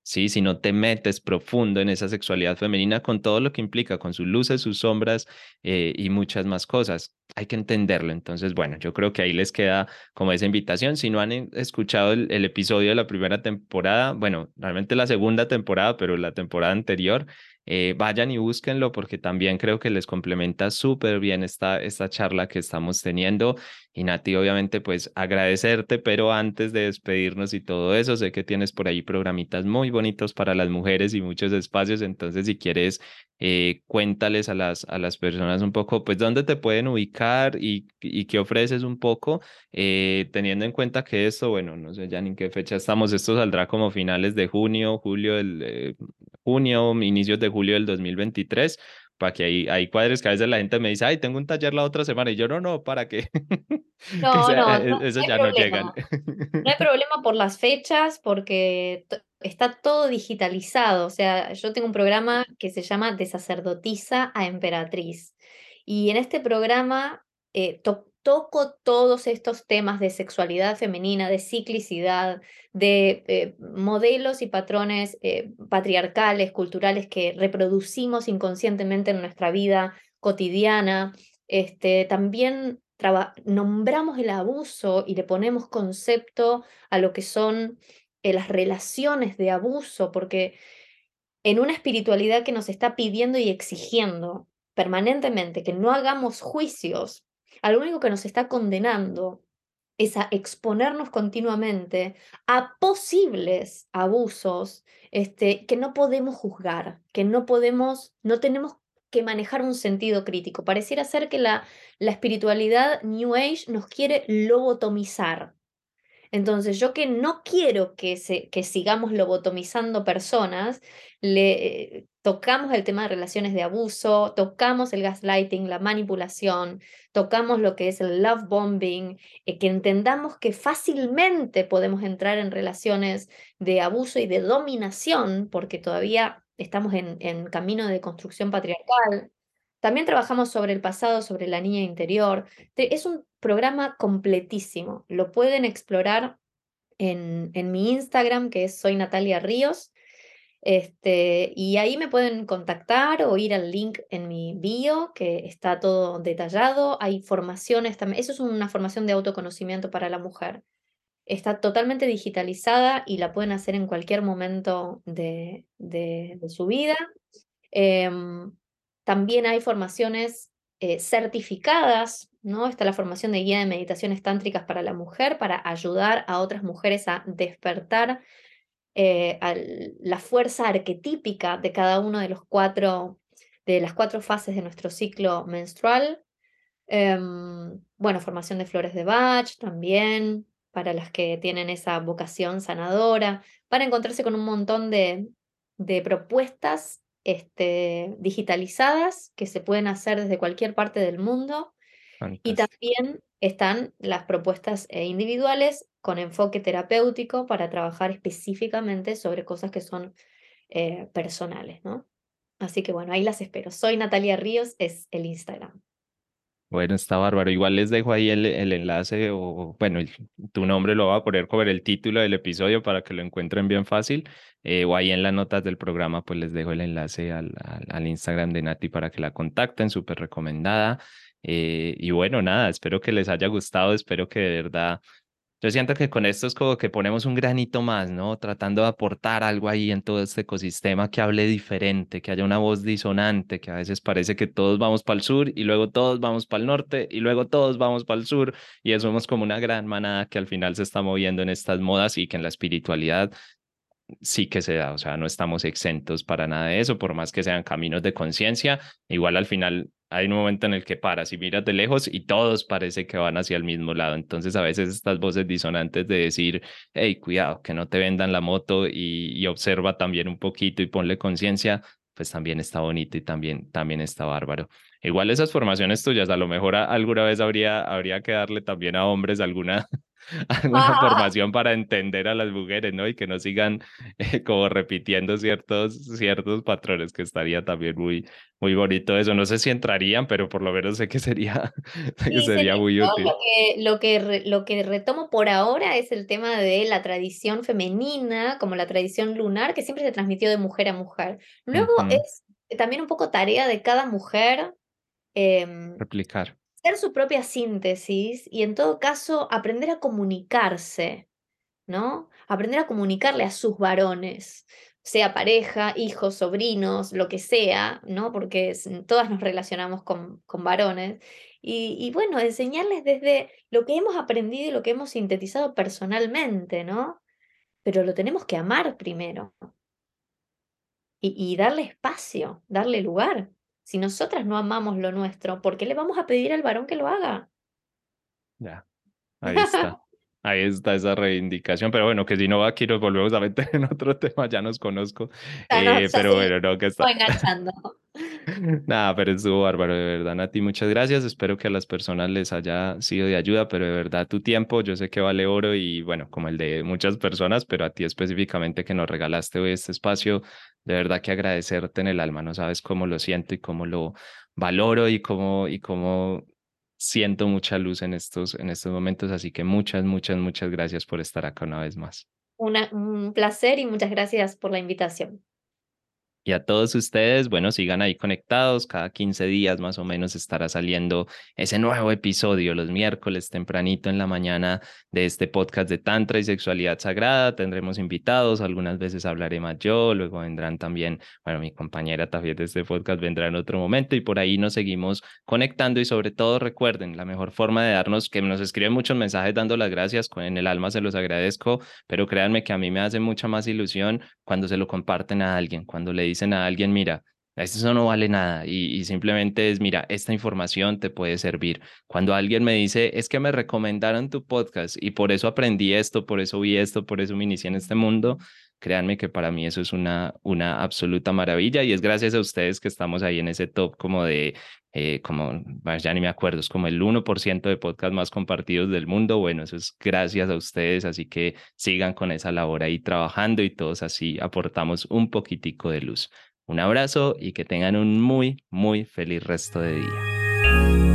Sí, si no te metes profundo en esa sexualidad femenina con todo lo que implica, con sus luces, sus sombras eh, y muchas más cosas. Hay que entenderlo. Entonces, bueno, yo creo que ahí les queda como esa invitación. Si no han escuchado el, el episodio de la primera temporada, bueno, realmente la segunda temporada, pero la temporada anterior, eh, vayan y búsquenlo porque también creo que les complementa súper bien esta, esta charla que estamos teniendo. Y Nati, obviamente, pues agradecerte, pero antes de despedirnos y todo eso, sé que tienes por ahí programitas muy bonitos para las mujeres y muchos espacios, entonces si quieres, eh, cuéntales a las, a las personas un poco, pues dónde te pueden ubicar y, y qué ofreces un poco, eh, teniendo en cuenta que esto, bueno, no sé ya ni en qué fecha estamos, esto saldrá como finales de junio, julio, del, junio, inicios de julio del 2023, para que hay, hay cuadres que a veces la gente me dice, ay, tengo un taller la otra semana, y yo no, no, ¿para qué? [laughs] No, no, no, eso ya no llegan. No hay problema por las fechas, porque está todo digitalizado. O sea, yo tengo un programa que se llama De sacerdotisa a emperatriz. Y en este programa eh, toco todos estos temas de sexualidad femenina, de ciclicidad, de eh, modelos y patrones eh, patriarcales, culturales que reproducimos inconscientemente en nuestra vida cotidiana. Este, también nombramos el abuso y le ponemos concepto a lo que son eh, las relaciones de abuso, porque en una espiritualidad que nos está pidiendo y exigiendo permanentemente que no hagamos juicios a lo único que nos está condenando es a exponernos continuamente a posibles abusos este, que no podemos juzgar, que no podemos, no tenemos que manejar un sentido crítico. Pareciera ser que la, la espiritualidad New Age nos quiere lobotomizar, entonces, yo que no quiero que, sigamos lobotomizando personas, le tocamos el tema de relaciones de abuso, tocamos el gaslighting, la manipulación, tocamos lo que es el love bombing, eh, que entendamos que fácilmente podemos entrar en relaciones de abuso y de dominación, porque todavía estamos en camino de construcción patriarcal. También trabajamos sobre el pasado, sobre la niña interior. Es un programa completísimo. Lo pueden explorar en, en mi Instagram, que Soy Natalia Ríos. Este, y ahí me pueden contactar o ir al link en mi bio, que está todo detallado. Hay formaciones también. Eso es una formación de autoconocimiento para la mujer. Está totalmente digitalizada y la pueden hacer en cualquier momento de, de, su vida. Em, también hay formaciones eh, certificadas, ¿no? Está la formación de guía de meditaciones tántricas para la mujer para ayudar a otras mujeres a despertar eh, la fuerza arquetípica de cada uno de los cuatro, de las cuatro fases de nuestro ciclo menstrual. Em, bueno, formación de flores de Bach también, para las que tienen esa vocación sanadora, para encontrarse con un montón de, de propuestas este, digitalizadas que se pueden hacer desde cualquier parte del mundo. Y también están las propuestas eh, individuales con enfoque terapéutico para trabajar específicamente sobre cosas que son eh, personales, ¿no? Así que bueno, ahí las espero. Soy Natalia Ríos, es el Instagram. Bueno, está bárbaro. Igual les dejo ahí el, el enlace o, bueno, tu nombre lo va a poner como el título del episodio para que lo encuentren bien fácil. Eh, o ahí en las notas del programa, pues les dejo el enlace al, al, Instagram de Nati para que la contacten, súper recomendada. Eh, y bueno, nada, espero que les haya gustado, espero que de verdad yo siento que con esto es como que ponemos un granito más, ¿no? Tratando de aportar algo ahí en todo este ecosistema que hable diferente, que haya una voz disonante, que a veces parece que todos vamos para el sur y luego todos vamos para el norte y luego todos vamos para el sur y somos como una gran manada que al final se está moviendo en estas modas y que en la espiritualidad sí que se da, o sea, no estamos exentos para nada de eso, por más que sean caminos de conciencia, igual al final hay un momento en el que paras y miras de lejos y todos parece que van hacia el mismo lado. Entonces a veces estas voces disonantes de decir, hey, cuidado, que no te vendan la moto y, observa también un poquito y ponle conciencia, pues también está bonito y también, también está bárbaro. Igual esas formaciones tuyas, a lo mejor alguna vez habría, habría que darle también a hombres alguna, [laughs] alguna formación para entender a las mujeres, ¿no? Y que no sigan eh, como repitiendo ciertos, ciertos patrones, que estaría también muy, muy bonito eso. No sé si entrarían, pero por lo menos sé que sería, [laughs] que sería muy útil. Lo que, lo, que lo que retomo por ahora es el tema de la tradición femenina, como la tradición lunar, que siempre se transmitió de mujer a mujer. Luego es también un poco tarea de cada mujer. Em, Replicar hacer su propia síntesis y en todo caso aprender a comunicarse, ¿no? Aprender a comunicarle a sus varones, sea pareja, hijos, sobrinos, lo que sea, ¿no? Porque todas nos relacionamos con, con varones. Y, bueno, enseñarles desde lo que hemos aprendido y lo que hemos sintetizado personalmente, ¿no? Pero lo tenemos que amar primero. Y darle espacio, darle lugar. Si nosotras no amamos lo nuestro, ¿por qué le vamos a pedir al varón que lo haga? Ya, ahí está. [laughs] Ahí está esa reivindicación, pero bueno, que si no aquí nos volvemos a meter [laughs] en otro tema, ya nos conozco. Eh, pero bueno, no, que está. enganchando. [laughs] Nada, pero estuvo bárbaro, de verdad, Nati, muchas gracias. Espero que a las personas les haya sido de ayuda, pero de verdad tu tiempo, yo sé que vale oro y bueno, como el de muchas personas, pero a ti específicamente que nos regalaste hoy este espacio, de verdad que agradecerte en el alma, no sabes cómo lo siento y cómo lo valoro y cómo, y cómo siento mucha luz en estos, en estos momentos, así que muchas, muchas, muchas gracias por estar acá una vez más. un placer y muchas gracias por la invitación. Y a todos ustedes, bueno, sigan ahí conectados. Cada 15 días más o menos estará saliendo ese nuevo episodio los miércoles tempranito en la mañana de este podcast de Tantra y Sexualidad Sagrada. Tendremos invitados, algunas veces hablaré más yo, luego vendrán también, bueno, mi compañera también de este podcast vendrá en otro momento y por ahí nos seguimos conectando y sobre todo recuerden, la mejor forma de darnos, que nos escriben muchos mensajes dando las gracias, en el alma se los agradezco, pero créanme que a mí me hace mucha más ilusión cuando se lo comparten a alguien, cuando le dicen a alguien, mira, esto no vale nada y, simplemente es, mira, esta información te puede servir. Cuando alguien me dice, es que me recomendaron tu podcast y por eso aprendí esto, por eso vi esto, por eso me inicié en este mundo, créanme que para mí eso es una, una absoluta maravilla y es gracias a ustedes que estamos ahí en ese top como de, eh, como, ya ni me acuerdo, es como el 1% de podcast más compartidos del mundo. Bueno, eso es gracias a ustedes, así que sigan con esa labor ahí trabajando y todos así aportamos un poquitico de luz. Un abrazo y que tengan un muy, muy feliz resto de día.